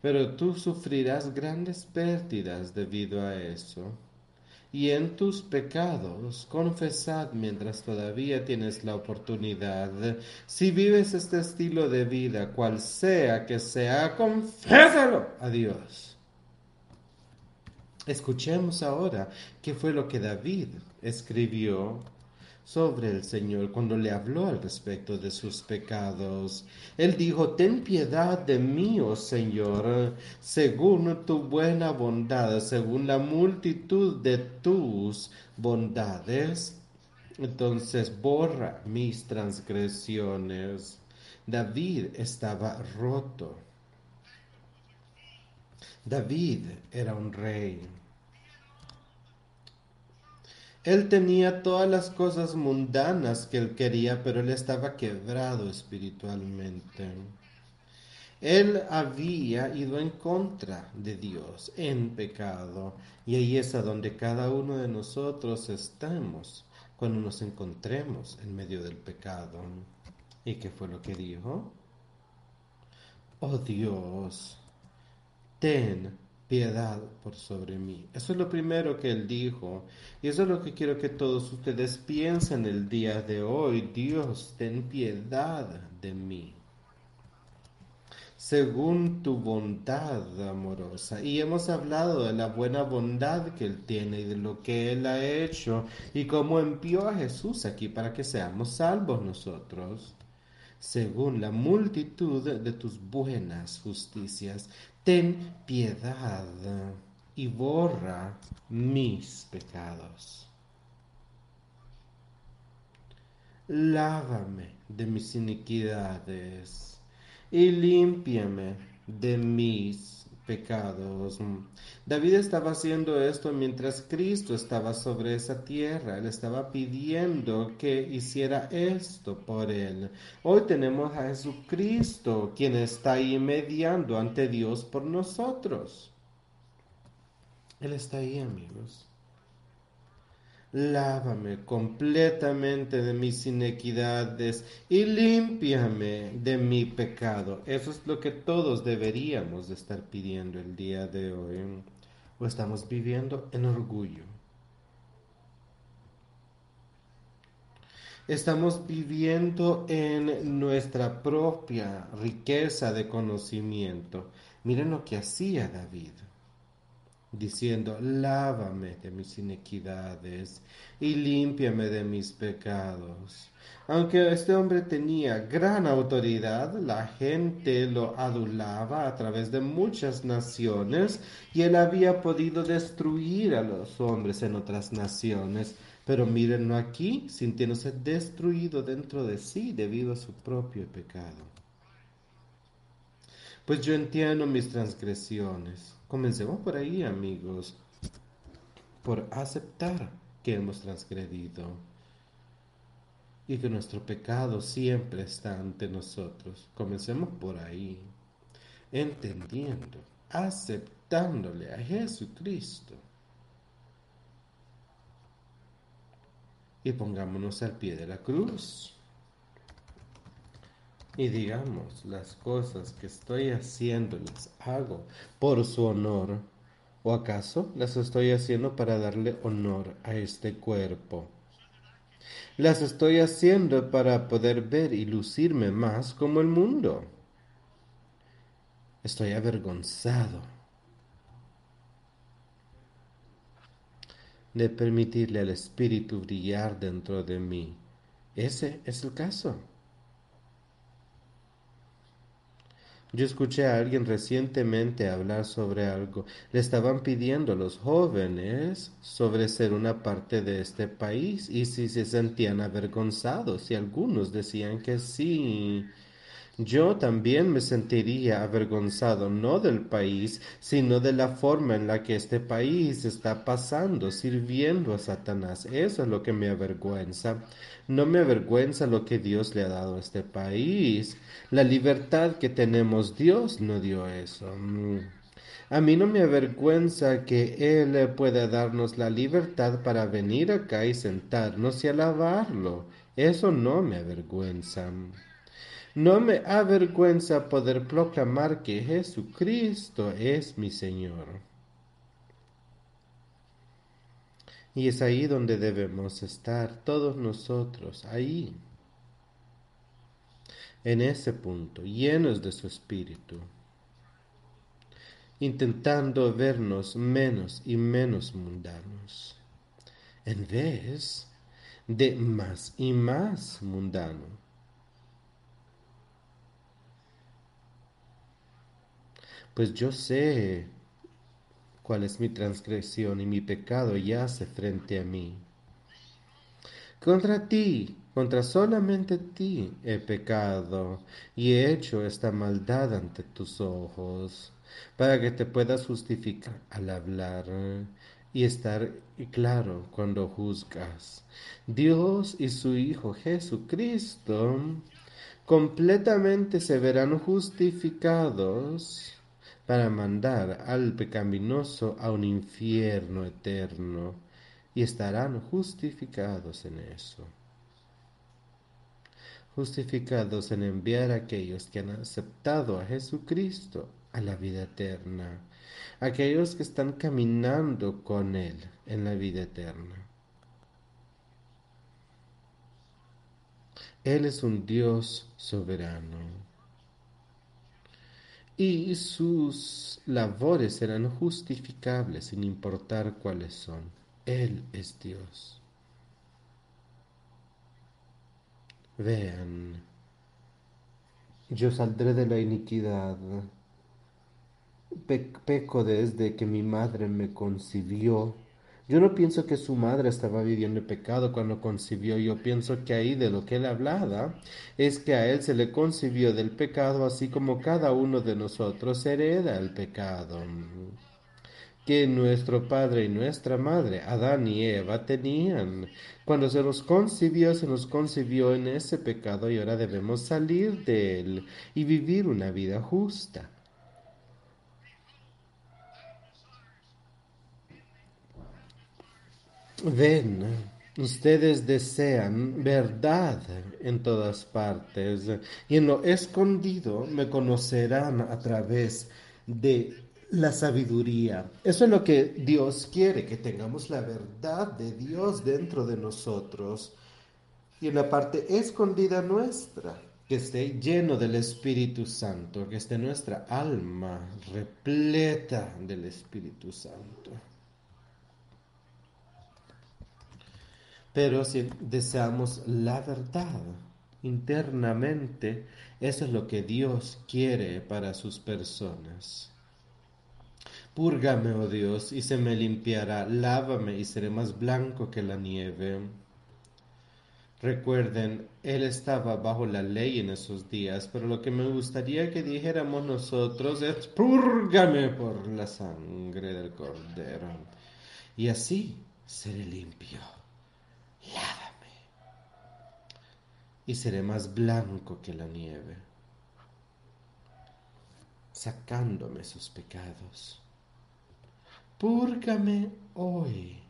pero tú sufrirás grandes pérdidas debido a eso y en tus pecados confesad mientras todavía tienes la oportunidad. Si vives este estilo de vida, cual sea que sea, confésalo a Dios. Escuchemos ahora qué fue lo que David escribió sobre el Señor cuando le habló al respecto de sus pecados. Él dijo, ten piedad de mí, oh Señor, según tu buena bondad, según la multitud de tus bondades. Entonces borra mis transgresiones. David estaba roto. David era un rey él tenía todas las cosas mundanas que él quería, pero él estaba quebrado espiritualmente. Él había ido en contra de Dios en pecado. Y ahí es a donde cada uno de nosotros estamos cuando nos encontremos en medio del pecado. ¿Y qué fue lo que dijo? Oh Dios, ten piedad por sobre mí. Eso es lo primero que él dijo. Y eso es lo que quiero que todos ustedes piensen el día de hoy. Dios, ten piedad de mí. Según tu bondad amorosa. Y hemos hablado de la buena bondad que Él tiene y de lo que Él ha hecho y cómo envió a Jesús aquí para que seamos salvos nosotros según la multitud de tus buenas justicias ten piedad y borra mis pecados. Lávame de mis iniquidades y límpiame de mis pecados. David estaba haciendo esto mientras Cristo estaba sobre esa tierra. Él estaba pidiendo que hiciera esto por él. Hoy tenemos a Jesucristo, quien está ahí mediando ante Dios por nosotros. Él está ahí, amigos. Lávame completamente de mis inequidades y límpiame de mi pecado. Eso es lo que todos deberíamos de estar pidiendo el día de hoy. O estamos viviendo en orgullo. Estamos viviendo en nuestra propia riqueza de conocimiento. Miren lo que hacía David diciendo, lávame de mis inequidades y límpiame de mis pecados. Aunque este hombre tenía gran autoridad, la gente lo adulaba a través de muchas naciones y él había podido destruir a los hombres en otras naciones. Pero mírenlo aquí, sintiéndose destruido dentro de sí debido a su propio pecado. Pues yo entiendo mis transgresiones Comencemos por ahí, amigos, por aceptar que hemos transgredido y que nuestro pecado siempre está ante nosotros. Comencemos por ahí, entendiendo, aceptándole a Jesucristo. Y pongámonos al pie de la cruz y digamos las cosas que estoy haciendo las hago por su honor o acaso las estoy haciendo para darle honor a este cuerpo las estoy haciendo para poder ver y lucirme más como el mundo. Estoy avergonzado de permitirle al espíritu brillar dentro de mí. Ese es el caso Yo escuché a alguien recientemente hablar sobre algo. Le estaban pidiendo a los jóvenes sobre ser una parte de este país y si se sentían avergonzados y algunos decían que sí. Yo también me sentiría avergonzado no del país, sino de la forma en la que este país está pasando, sirviendo a Satanás. Eso es lo que me avergüenza. No me avergüenza lo que Dios le ha dado a este país. La libertad que tenemos, Dios no dio eso. Mm. A mí no me avergüenza que Él pueda darnos la libertad para venir acá y sentarnos y alabarlo. Eso no me avergüenza. No me avergüenza poder proclamar que Jesucristo es mi Señor. Y es ahí donde debemos estar todos nosotros, ahí, en ese punto, llenos de su Espíritu, intentando vernos menos y menos mundanos, en vez de más y más mundano pues yo sé cuál es mi transgresión y mi pecado yace frente a mí. Contra ti, contra solamente ti he pecado y he hecho esta maldad ante tus ojos, para que te puedas justificar al hablar y estar claro cuando juzgas. Dios y su Hijo Jesucristo completamente se verán justificados para mandar al pecaminoso a un infierno eterno, y estarán justificados en eso. Justificados en enviar a aquellos que han aceptado a Jesucristo a la vida eterna, aquellos que están caminando con Él en la vida eterna. Él es un Dios soberano y sus labores serán justificables sin importar cuáles son. Él es Dios. Vean, yo saldré de la iniquidad. peco desde que mi madre me concibió. Yo no pienso que su madre estaba viviendo el pecado cuando concibió, yo pienso que ahí de lo que él hablaba es que a él se le concibió del pecado así como cada uno de nosotros hereda el pecado que nuestro padre y nuestra madre, Adán y Eva, tenían. Cuando se nos concibió, se nos concibió en ese pecado y ahora debemos salir de él y vivir una vida justa. Ven, ustedes desean verdad en todas partes y en lo escondido me conocerán a través de la sabiduría. Eso es lo que Dios quiere, que tengamos la verdad de Dios dentro de nosotros y en la parte escondida nuestra, que esté lleno del Espíritu Santo, que esté nuestra alma repleta del Espíritu Santo. Pero si deseamos la verdad internamente, eso es lo que Dios quiere para sus personas. Púrgame, oh Dios, y se me limpiará, lávame y seré más blanco que la nieve. Recuerden, Él estaba bajo la ley en esos días, pero lo que me gustaría que dijéramos nosotros es, púrgame por la sangre del Cordero. Y así seré limpio. Lávame. Y seré más blanco que la nieve, sacándome sus pecados. Púrgame hoy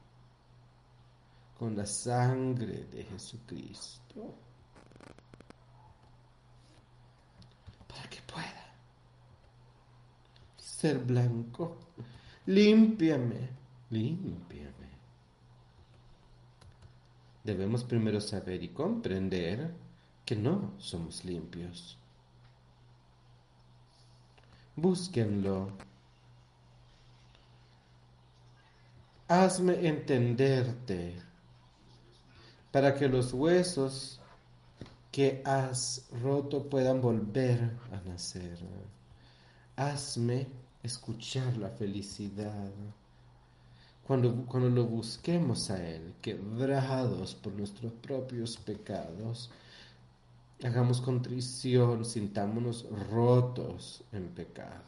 con la sangre de Jesucristo para que pueda ser blanco. Límpiame, límpiame. Debemos primero saber y comprender que no somos limpios. Búsquenlo hazme entenderte para que los huesos que has roto puedan volver a nacer. Hazme escuchar la felicidad. Cuando, cuando lo busquemos a Él, quebrados por nuestros propios pecados, hagamos contrición, sintámonos rotos en pecado.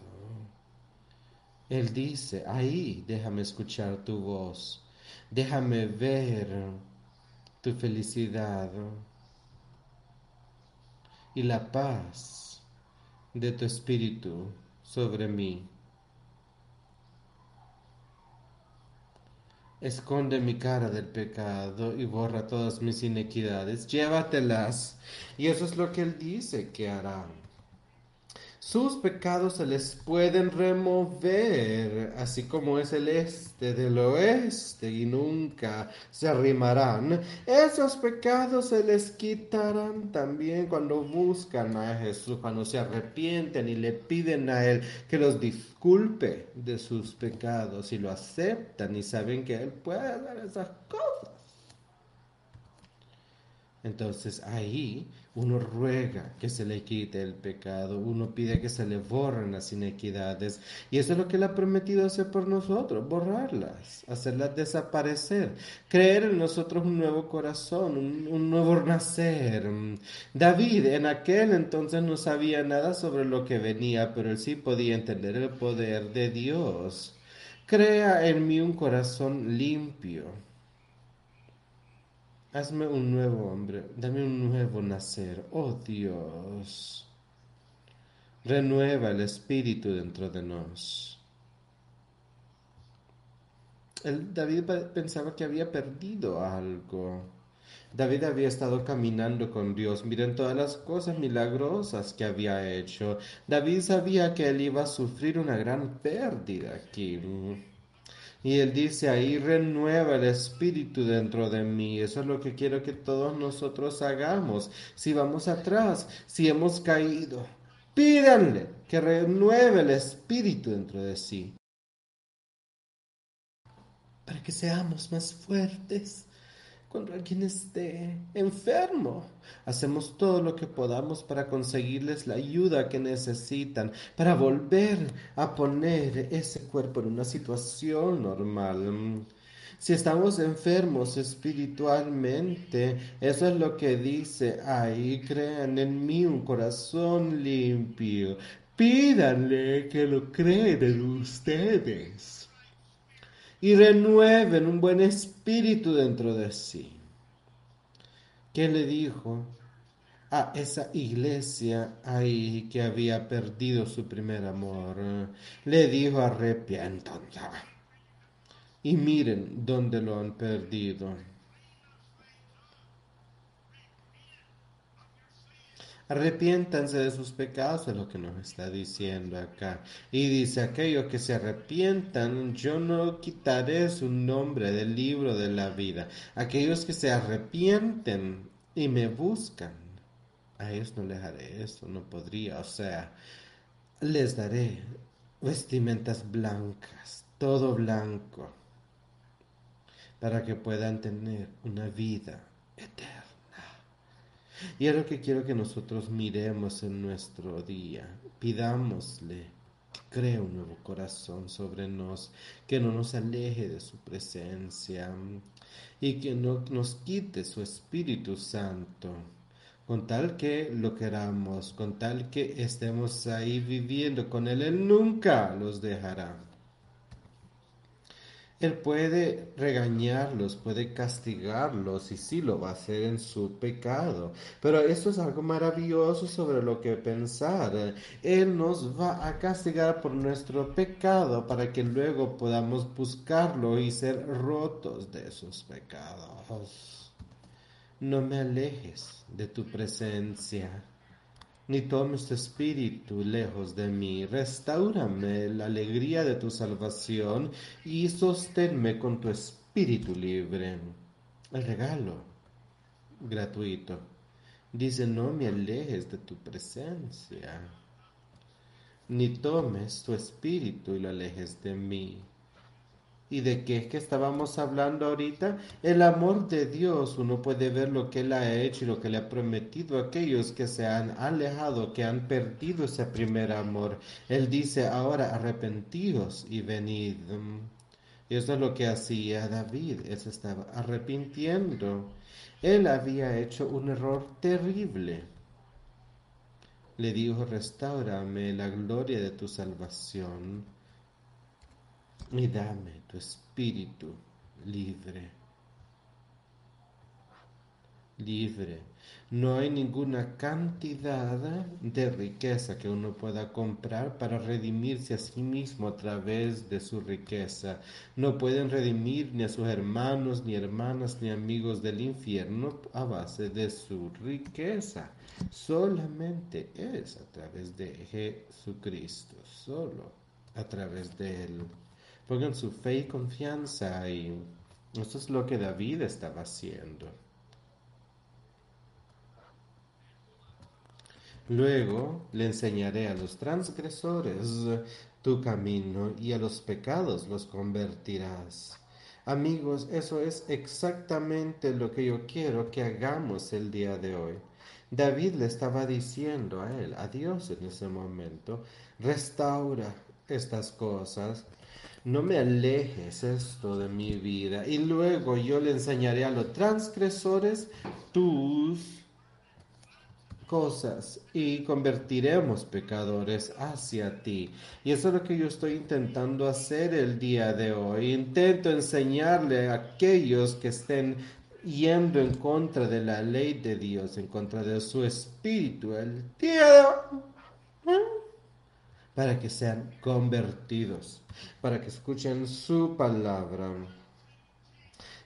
Él dice, ahí déjame escuchar tu voz, déjame ver tu felicidad y la paz de tu espíritu sobre mí. Esconde mi cara del pecado y borra todas mis inequidades. Llévatelas. Y eso es lo que Él dice que hará. Sus pecados se les pueden remover, así como es el este del oeste, y nunca se arrimarán. Esos pecados se les quitarán también cuando buscan a Jesús, cuando se arrepienten y le piden a Él que los disculpe de sus pecados y lo aceptan y saben que Él puede hacer esas cosas. Entonces ahí uno ruega que se le quite el pecado, uno pide que se le borren las inequidades. Y eso es lo que Él ha prometido hacer por nosotros, borrarlas, hacerlas desaparecer, creer en nosotros un nuevo corazón, un, nuevo nacer. David en aquel entonces no sabía nada sobre lo que venía, pero él sí podía entender el poder de Dios. Crea en mí un corazón limpio Hazme un nuevo hombre, dame un nuevo nacer, oh Dios. Renueva el espíritu dentro de nos. David pensaba que había perdido algo. David había estado caminando con Dios. Miren todas las cosas milagrosas que había hecho. David sabía que él iba a sufrir una gran pérdida aquí. Y él dice ahí, renueva el espíritu dentro de mí. Eso es lo que quiero que todos nosotros hagamos. Si vamos atrás, si hemos caído, pídanle que renueve el espíritu dentro de sí. Para que seamos más fuertes cuando alguien esté enfermo. Hacemos todo lo que podamos para conseguirles la ayuda que necesitan, para volver a poner ese cuerpo en una situación normal. Si estamos enfermos espiritualmente, eso es lo que dice ahí, crean en mí un corazón limpio. Pídanle que lo creen en ustedes y renueven un buen espíritu dentro de sí. ¿Qué le dijo a esa iglesia ahí que había perdido su primer amor? Le dijo arrepiéntanse y miren dónde lo han perdido. Arrepiéntanse de sus pecados, es lo que nos está diciendo acá. Y dice, aquellos que se arrepientan, yo no quitaré su nombre del libro de la vida. Aquellos que se arrepienten y me buscan, a ellos no les haré eso, no podría. O sea, les daré vestimentas blancas, todo blanco para que puedan tener una vida eterna. Y es lo que quiero que nosotros miremos en nuestro día. Pidámosle que cree un nuevo corazón sobre nos, que no nos aleje de su presencia y que no nos quite su Espíritu Santo con tal que lo queramos, con tal que estemos ahí viviendo con Él, Él nunca los dejará. Él puede regañarlos, puede castigarlos y sí lo va a hacer en su pecado. Pero eso es algo maravilloso sobre lo que pensar. Él nos va a castigar por nuestro pecado para que luego podamos buscarlo y ser rotos de esos pecados. No me alejes de tu presencia ni tomes tu espíritu lejos de mí. Restaurame la alegría de tu salvación y sosténme con tu espíritu libre. El regalo gratuito. Dice, no me alejes de tu presencia, ni tomes tu espíritu y lo alejes de mí. ¿Y de qué es que estábamos hablando ahorita? El amor de Dios. Uno puede ver lo que Él ha hecho y lo que le ha prometido a aquellos que se han alejado, que han perdido ese primer amor. Él dice ahora arrepentidos y venid. Y eso es lo que hacía David. Él se estaba arrepintiendo. Él había hecho un error terrible. Le dijo, restaurame la gloria de tu salvación y dame tu espíritu libre. Libre. No hay ninguna cantidad de riqueza que uno pueda comprar para redimirse a sí mismo a través de su riqueza. No pueden redimir ni a sus hermanos, ni hermanas, ni amigos del infierno a base de su riqueza. Solamente es a través de Jesucristo, solo a través de Él. Pongan su fe y confianza ahí. Esto es lo que David estaba haciendo. Luego le enseñaré a los transgresores tu camino y a los pecados los convertirás. Amigos, eso es exactamente lo que yo quiero que hagamos el día de hoy. David le estaba diciendo a él, a Dios en ese momento, restaura estas cosas, no me alejes esto de mi vida. Y luego yo le enseñaré a los transgresores tus cosas y convertiremos pecadores hacia ti. Y eso es lo que yo estoy intentando hacer el día de hoy. Intento enseñarle a aquellos que estén yendo en contra de la ley de Dios, en contra de su espíritu, el día de para que sean convertidos, para que escuchen su palabra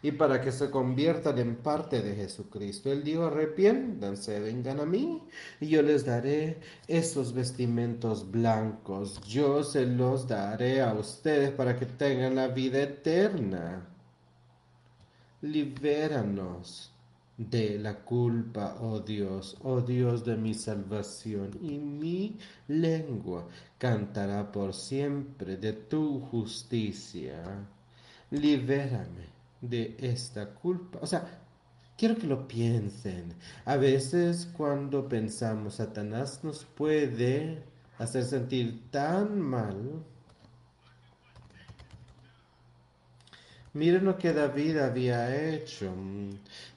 y para que se conviertan en parte de Jesucristo. Él dijo, arrepiéntanse, vengan a mí y yo les daré esos vestimentos blancos. Yo se los daré a ustedes para que tengan la vida eterna. Libéranos de la culpa, oh Dios, oh Dios de mi salvación, y mi lengua cantará por siempre de tu justicia. Libérame de esta culpa. O sea, quiero que lo piensen. A veces cuando pensamos, Satanás nos puede hacer sentir tan mal Miren lo que David había hecho.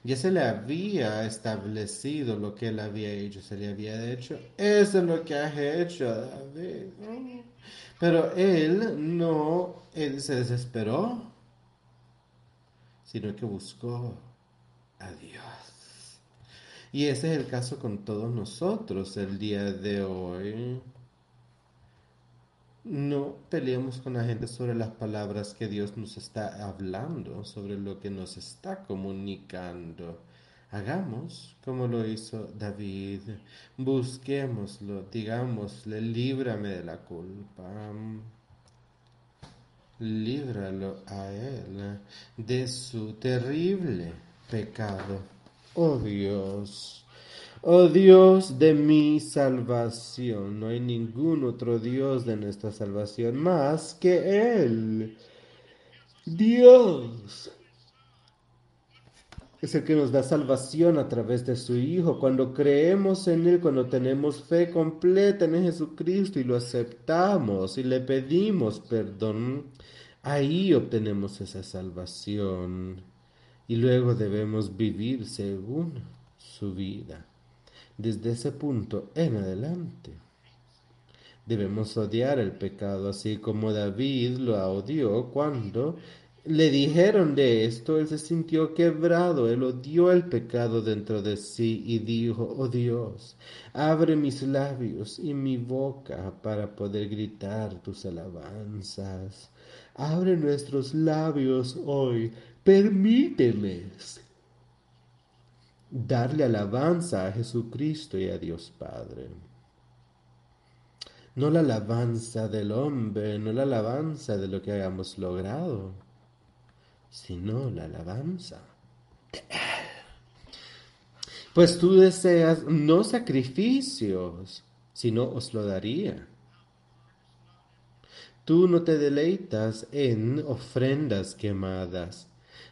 Ya se le había establecido lo que él había hecho. Se le había hecho. Eso es lo que ha hecho David. Pero él no, él se desesperó, sino que buscó a Dios. Y ese es el caso con todos nosotros el día de hoy. No peleemos con la gente sobre las palabras que Dios nos está hablando, sobre lo que nos está comunicando. Hagamos como lo hizo David. Busquémoslo, digámosle, líbrame de la culpa. Líbralo a él de su terrible pecado. Oh Dios. Oh Dios de mi salvación, no hay ningún otro Dios de nuestra salvación más que Él. Dios es el que nos da salvación a través de su Hijo. Cuando creemos en Él, cuando tenemos fe completa en Jesucristo y lo aceptamos y le pedimos perdón, ahí obtenemos esa salvación. Y luego debemos vivir según su vida desde ese punto en adelante. Debemos odiar el pecado así como David lo odió cuando le dijeron de esto, él se sintió quebrado, él odió el pecado dentro de sí y dijo, oh Dios, abre mis labios y mi boca para poder gritar tus alabanzas. Abre nuestros labios hoy, permíteme darle alabanza a Jesucristo y a Dios Padre. No la alabanza del hombre, no la alabanza de lo que hayamos logrado, sino la alabanza. Pues tú deseas no sacrificios, sino os lo daría. Tú no te deleitas en ofrendas quemadas,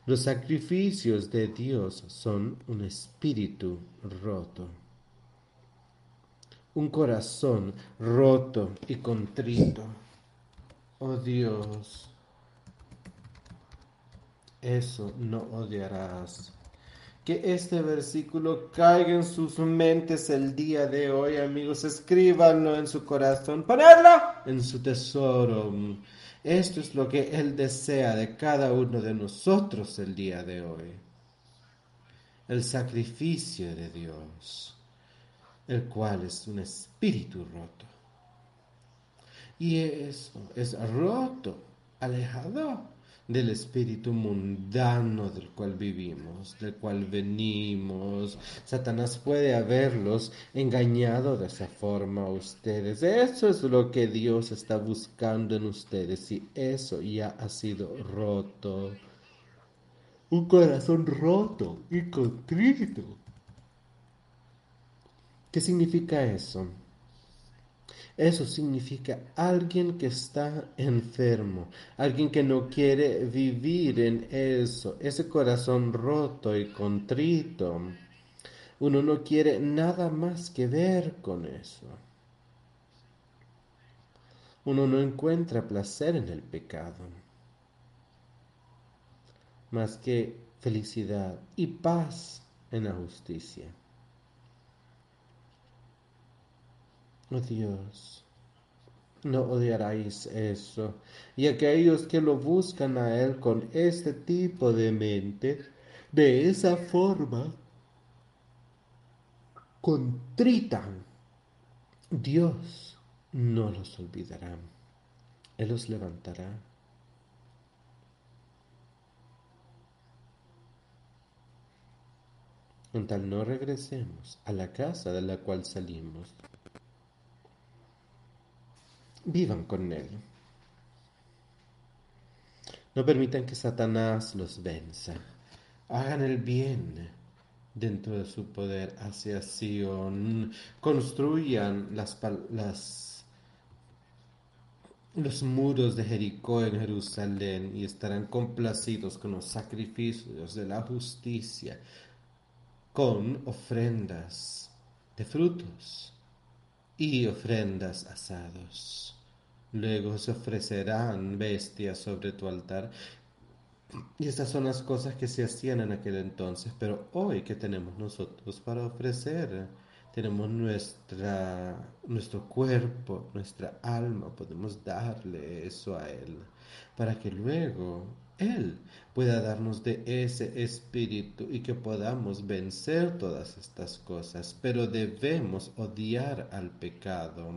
los sacrificios de Dios son un espíritu roto, un corazón roto y contrito. Oh Dios, eso no odiarás. Que este versículo caiga en sus mentes el día de hoy, amigos. Escríbanlo en su corazón, ponedlo en su tesoro. Esto es lo que Él desea de cada uno de nosotros el día de hoy. El sacrificio de Dios, el cual es un espíritu roto. Y eso es roto, alejado del espíritu mundano del cual vivimos, del cual venimos. Satanás puede haberlos engañado de esa forma a ustedes. Eso es lo que Dios está buscando en ustedes y eso ya ha sido roto. Un corazón roto y contrito. ¿Qué significa eso? Eso significa alguien que está enfermo, alguien que no quiere vivir en eso, ese corazón roto y contrito. Uno no quiere nada más que ver con eso. Uno no encuentra placer en el pecado, más que felicidad y paz en la justicia. Oh Dios, no odiaráis eso. Y aquellos que lo buscan a Él con este tipo de mente, de esa forma, contritan, Dios no los olvidará. Él los levantará. En tal no regresemos a la casa de la cual salimos vivan con Él. No permitan que Satanás los venza. Hagan el bien dentro de su poder hacia Sion. Construyan las, las, los muros de Jericó en Jerusalén y estarán complacidos con los sacrificios de la justicia, con ofrendas de frutos y ofrendas asados. Luego se ofrecerán bestias sobre tu altar Y estas son las cosas que se hacían en aquel entonces, pero hoy, ¿qué tenemos nosotros para ofrecer? Tenemos nuestra, nuestro cuerpo, nuestra alma, podemos darle eso a Él, para que luego Él pueda darnos de ese espíritu y que podamos vencer todas estas cosas, pero debemos odiar al pecado.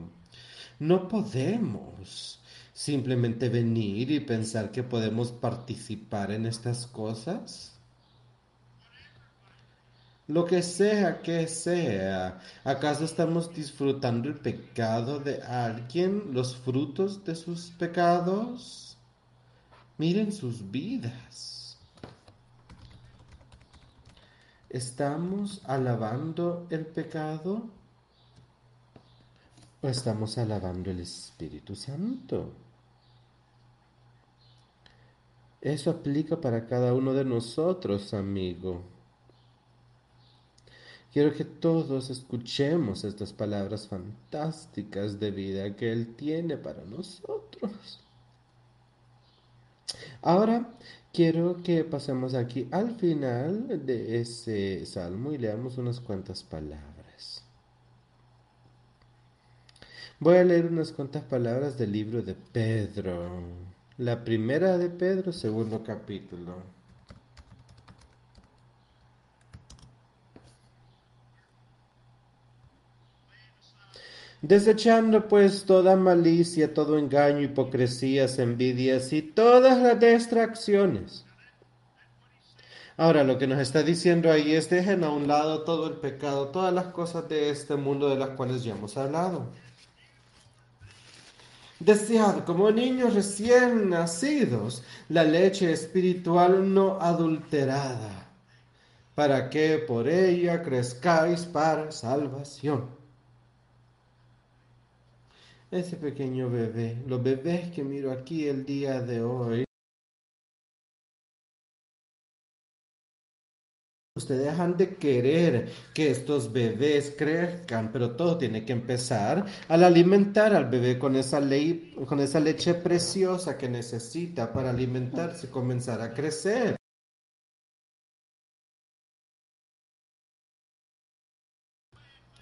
No podemos simplemente venir y pensar que podemos participar en estas cosas? Lo que sea que sea, ¿acaso estamos disfrutando el pecado de alguien, los frutos de sus pecados? Miren sus vidas. ¿Estamos alabando el pecado? ¿O estamos alabando el Espíritu Santo? Eso aplica para cada uno de nosotros, amigo. Quiero que todos escuchemos estas palabras fantásticas de vida que Él tiene para nosotros. Ahora quiero que pasemos aquí al final de ese salmo y leamos unas cuantas palabras. Voy a leer unas cuantas palabras del libro de Pedro. La primera de Pedro, segundo capítulo. Desechando pues toda malicia, todo engaño, hipocresías, envidias y todas las distracciones. Ahora lo que nos está diciendo ahí es dejen a un lado todo el pecado, todas las cosas de este mundo de las cuales ya hemos hablado. Desead como niños recién nacidos la leche espiritual no adulterada, para que por ella crezcáis para salvación. Ese pequeño bebé, los bebés que miro aquí el día de hoy, Ustedes dejan de querer que estos bebés crezcan, pero todo tiene que empezar al alimentar al bebé con esa, ley, con esa leche preciosa que necesita para alimentarse y comenzar a crecer.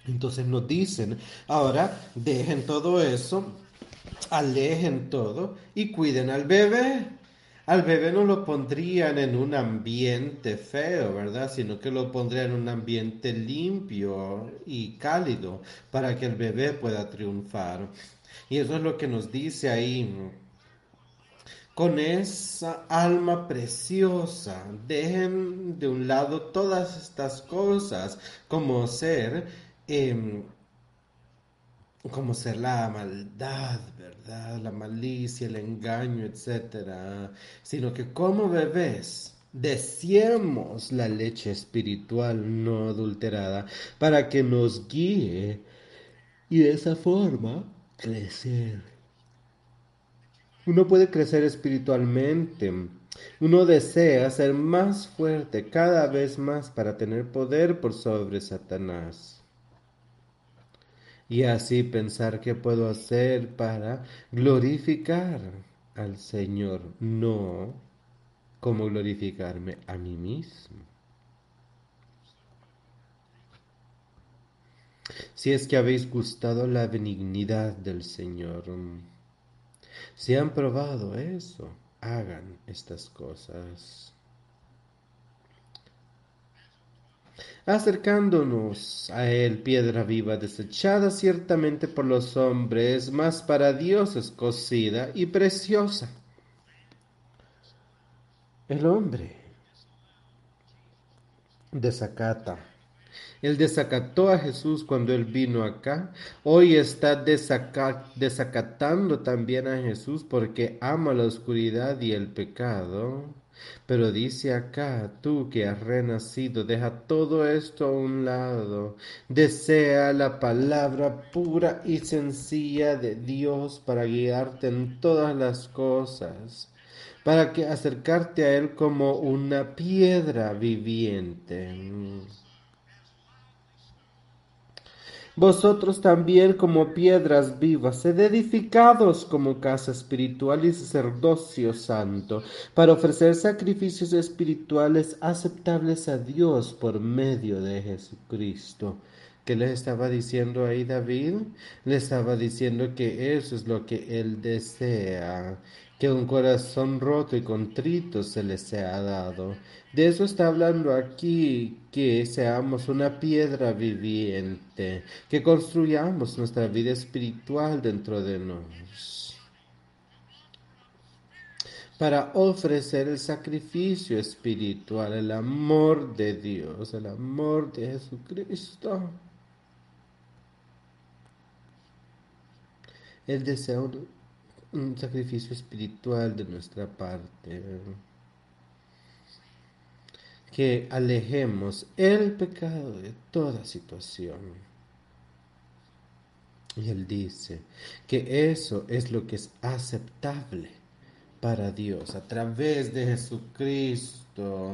Entonces nos dicen, ahora dejen todo eso, alejen todo y cuiden al bebé. Al bebé no lo pondrían en un ambiente feo, ¿verdad? Sino que lo pondrían en un ambiente limpio y cálido para que el bebé pueda triunfar. Y eso es lo que nos dice ahí. Con esa alma preciosa, dejen de un lado todas estas cosas, como ser em, como ser la maldad, ¿verdad? La malicia, el engaño, etcétera, sino que como bebés deseemos la leche espiritual no adulterada para que nos guíe y de esa forma crecer. Uno puede crecer espiritualmente. Uno desea ser más fuerte cada vez más para tener poder por sobre Satanás y así pensar qué puedo hacer para glorificar al Señor, no como glorificarme a mí mismo. Si es que habéis gustado la benignidad del Señor, si han probado eso, hagan estas cosas. Acercándonos a él piedra viva desechada ciertamente por los hombres, mas para Dios escocida y preciosa. El hombre desacata. Él desacató a Jesús cuando él vino acá. Hoy está desacatando también a Jesús porque ama la oscuridad y el pecado. Pero dice acá, tú que has renacido, deja todo esto a un lado, desea la palabra pura y sencilla de Dios para guiarte en todas las cosas, para que acercarte a Él como una piedra viviente. Vosotros también como piedras vivas, sed edificados como casa espiritual y sacerdocio santo, para ofrecer sacrificios espirituales aceptables a Dios por medio de Jesucristo. ¿Qué le estaba diciendo ahí David? Le estaba diciendo que eso es lo que él desea, que un corazón roto y contrito se le sea dado. De eso está hablando aquí, que seamos una piedra viviente, que construyamos nuestra vida espiritual dentro de nosotros para ofrecer el sacrificio espiritual, el amor de Dios, el amor de Jesucristo. Él desea un sacrificio espiritual de nuestra parte. Que alejemos el pecado de toda situación. Y él dice que eso es lo que es aceptable para Dios a través de Jesucristo.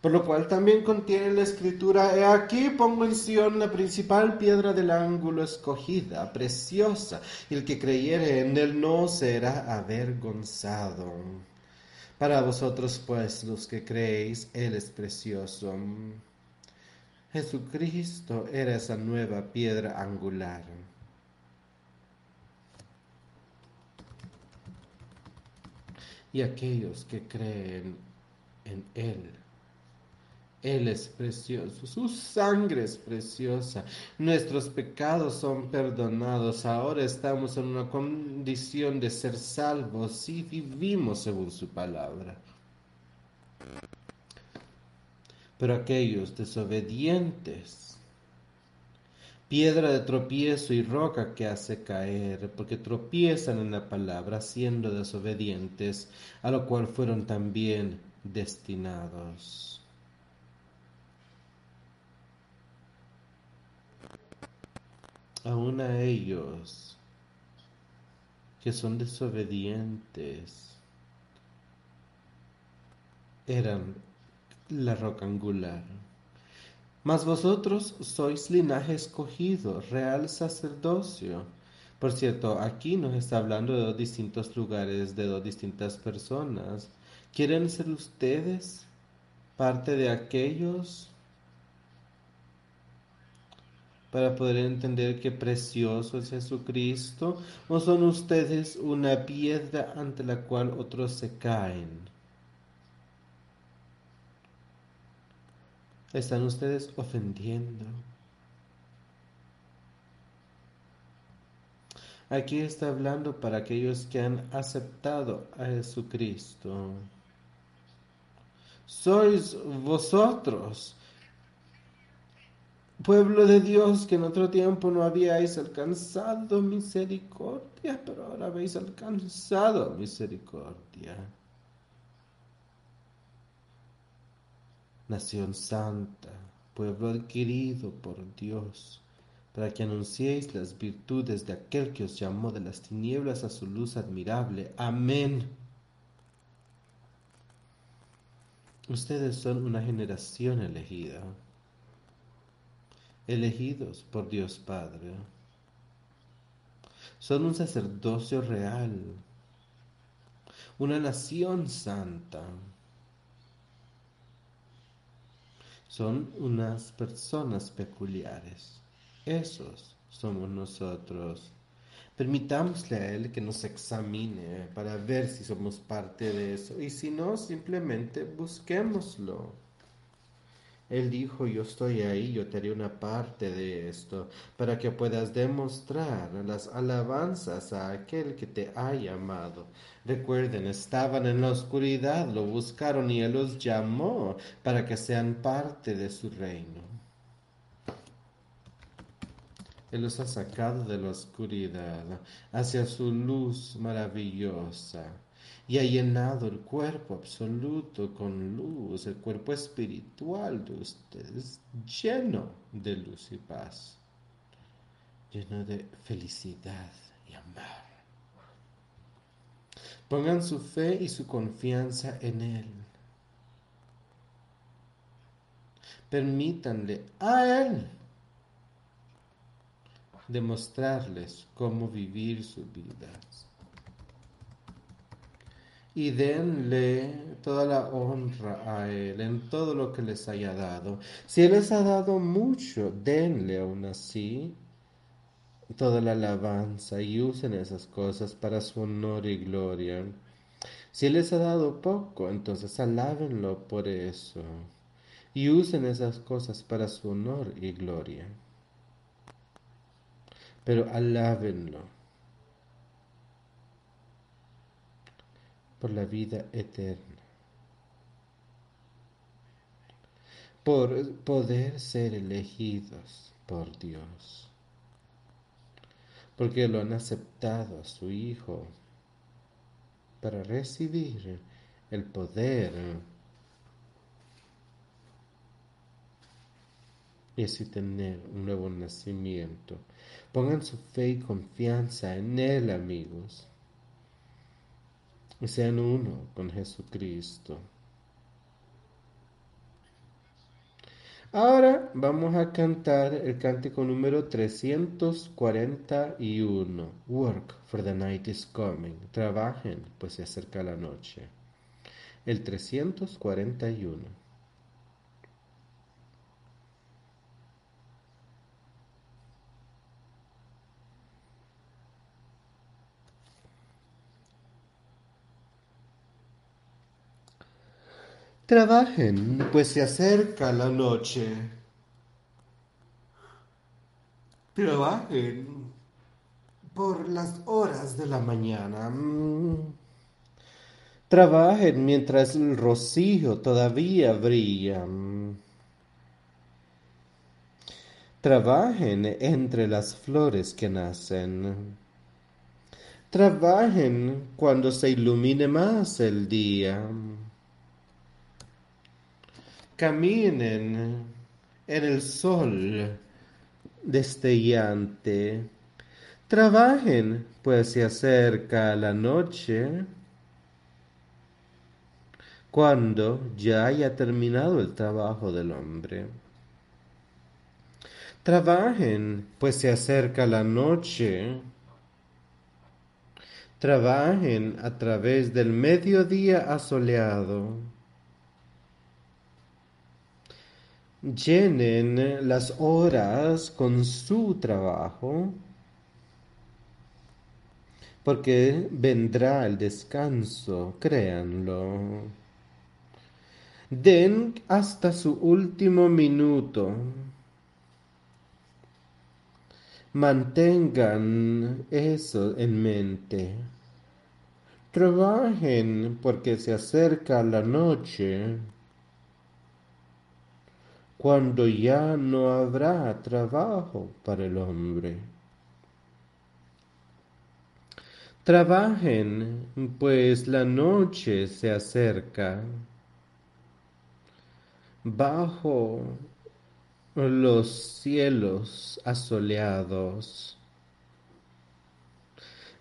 Por lo cual también contiene la escritura, he aquí pongo en Sion la principal piedra del ángulo escogida, preciosa, y el que creyere en él no será avergonzado. Para vosotros pues los que creéis, él es precioso. Jesucristo era esa nueva piedra angular. Y aquellos que creen en Él él es precioso, su sangre es preciosa, nuestros pecados son perdonados, ahora estamos en una condición de ser salvos y vivimos según su palabra. Pero aquellos desobedientes, piedra de tropiezo y roca que hace caer, porque tropiezan en la palabra siendo desobedientes, a lo cual fueron también destinados. Aún a ellos que son desobedientes eran la roca angular. Mas vosotros sois linaje escogido, real sacerdocio. Por cierto, aquí nos está hablando de dos distintos lugares, de dos distintas personas. ¿Quieren ser ustedes parte de aquellos para poder entender qué precioso es Jesucristo? ¿O son ustedes una piedra ante la cual otros se caen? ¿Están ustedes ofendiendo? Aquí está hablando para aquellos que han aceptado a Jesucristo. Sois vosotros Pueblo de Dios, que en otro tiempo no habíais alcanzado misericordia, pero ahora habéis alcanzado misericordia. Nación santa, pueblo adquirido por Dios, para que anunciéis las virtudes de aquel que os llamó de las tinieblas a su luz admirable. Amén. Ustedes son una generación elegida elegidos por Dios Padre. Son un sacerdocio real, una nación santa. Son unas personas peculiares. Esos somos nosotros. Permitámosle a Él que nos examine para ver si somos parte de eso. Y si no, simplemente busquémoslo. Él dijo, yo estoy ahí, yo te haré una parte de esto, para que puedas demostrar las alabanzas a aquel que te ha llamado. Recuerden, estaban en la oscuridad, lo buscaron y Él los llamó para que sean parte de su reino. Él los ha sacado de la oscuridad hacia su luz maravillosa y ha llenado el cuerpo absoluto con luz, el cuerpo espiritual de ustedes lleno de luz y paz, lleno de felicidad y amor. Pongan su fe y su confianza en Él. Permítanle a Él demostrarles cómo vivir sus vidas. Y denle toda la honra a Él en todo lo que les haya dado. Si Él les ha dado mucho, denle aún así toda la alabanza y usen esas cosas para su honor y gloria. Si Él les ha dado poco, entonces alábenlo por eso y usen esas cosas para su honor y gloria pero alábenlo por la vida eterna, por poder ser elegidos por Dios, porque lo han aceptado a su Hijo para recibir el poder y así tener un nuevo nacimiento. Pongan su fe y confianza en Él, amigos. Y sean uno con Jesucristo. Ahora vamos a cantar el cántico número 341. Work for the night is coming. Trabajen, pues se acerca la noche. El 341. Trabajen, pues se acerca la noche. Trabajen por las horas de la mañana. Trabajen mientras el rocío todavía brilla. Trabajen entre las flores que nacen. Trabajen cuando se ilumine más el día caminen en el sol destellante. Trabajen, pues se acerca la noche, cuando ya haya terminado el trabajo del hombre. Trabajen, pues se acerca la noche. Trabajen a través del mediodía asoleado llenen las horas con su trabajo, porque vendrá el descanso, créanlo. Den hasta su último minuto. Mantengan eso en mente. Trabajen porque se acerca la noche cuando ya no habrá trabajo para el hombre. Trabajen, pues la noche se acerca. Bajo los cielos asoleados.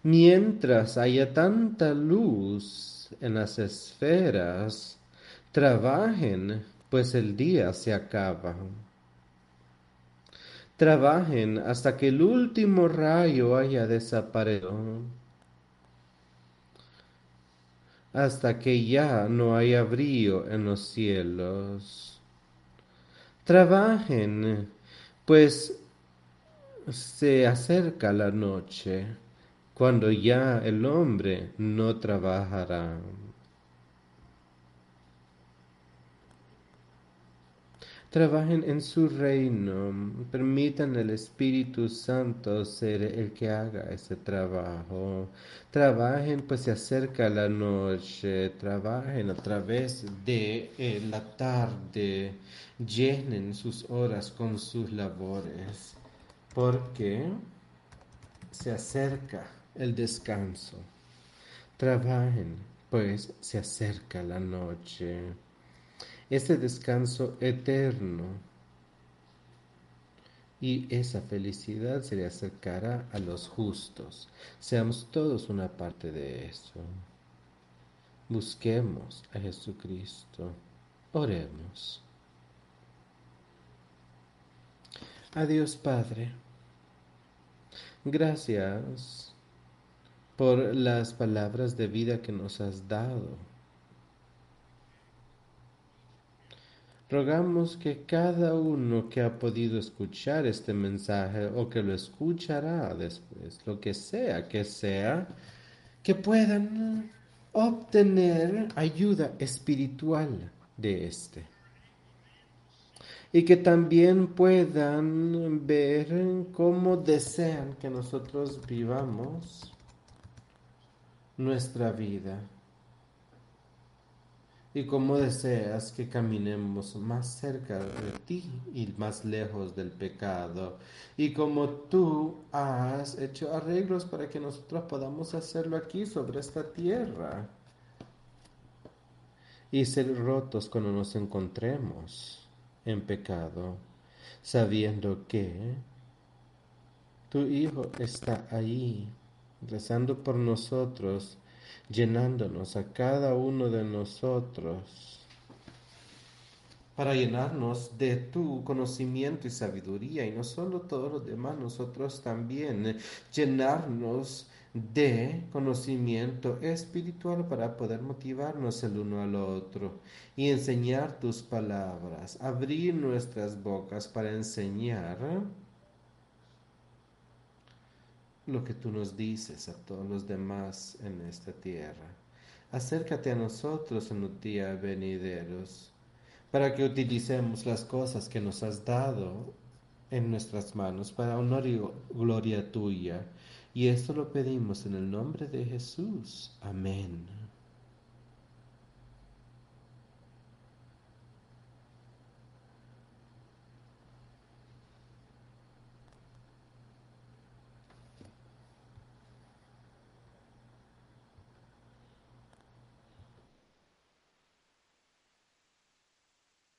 Mientras haya tanta luz en las esferas, trabajen pues el día se acaba. Trabajen hasta que el último rayo haya desaparecido, hasta que ya no haya brillo en los cielos. Trabajen, pues se acerca la noche, cuando ya el hombre no trabajará. Trabajen en su reino, permitan al Espíritu Santo ser el que haga ese trabajo. Trabajen pues se acerca la noche, trabajen a través de eh, la tarde, llenen sus horas con sus labores, porque se acerca el descanso. Trabajen pues se acerca la noche ese descanso eterno. Y esa felicidad se le acercará a los justos. Seamos todos una parte de eso. Busquemos a Jesucristo. Oremos. Adiós Padre. Gracias por las palabras de vida que nos has dado. Rogamos que cada uno que ha podido escuchar este mensaje o que lo escuchará después, lo que sea que sea, que puedan obtener ayuda espiritual de este. Y que también puedan ver cómo desean que nosotros vivamos nuestra vida y cómo deseas que caminemos más cerca de ti y más lejos del pecado, y como tú has hecho arreglos para que nosotros podamos hacerlo aquí sobre esta tierra y ser rotos cuando nos encontremos en pecado, sabiendo que tu Hijo está ahí, rezando por nosotros, llenándonos a cada uno de nosotros para llenarnos de tu conocimiento y sabiduría y no solo todos los demás, nosotros también llenarnos de conocimiento espiritual para poder motivarnos el uno al otro y enseñar tus palabras, abrir nuestras bocas para enseñar lo que tú nos dices a todos los demás en esta tierra. Acércate a nosotros en los días venideros para que utilicemos las cosas que nos has dado en nuestras manos para honor y gloria tuya. Y esto lo pedimos en el nombre de Jesús. Amén.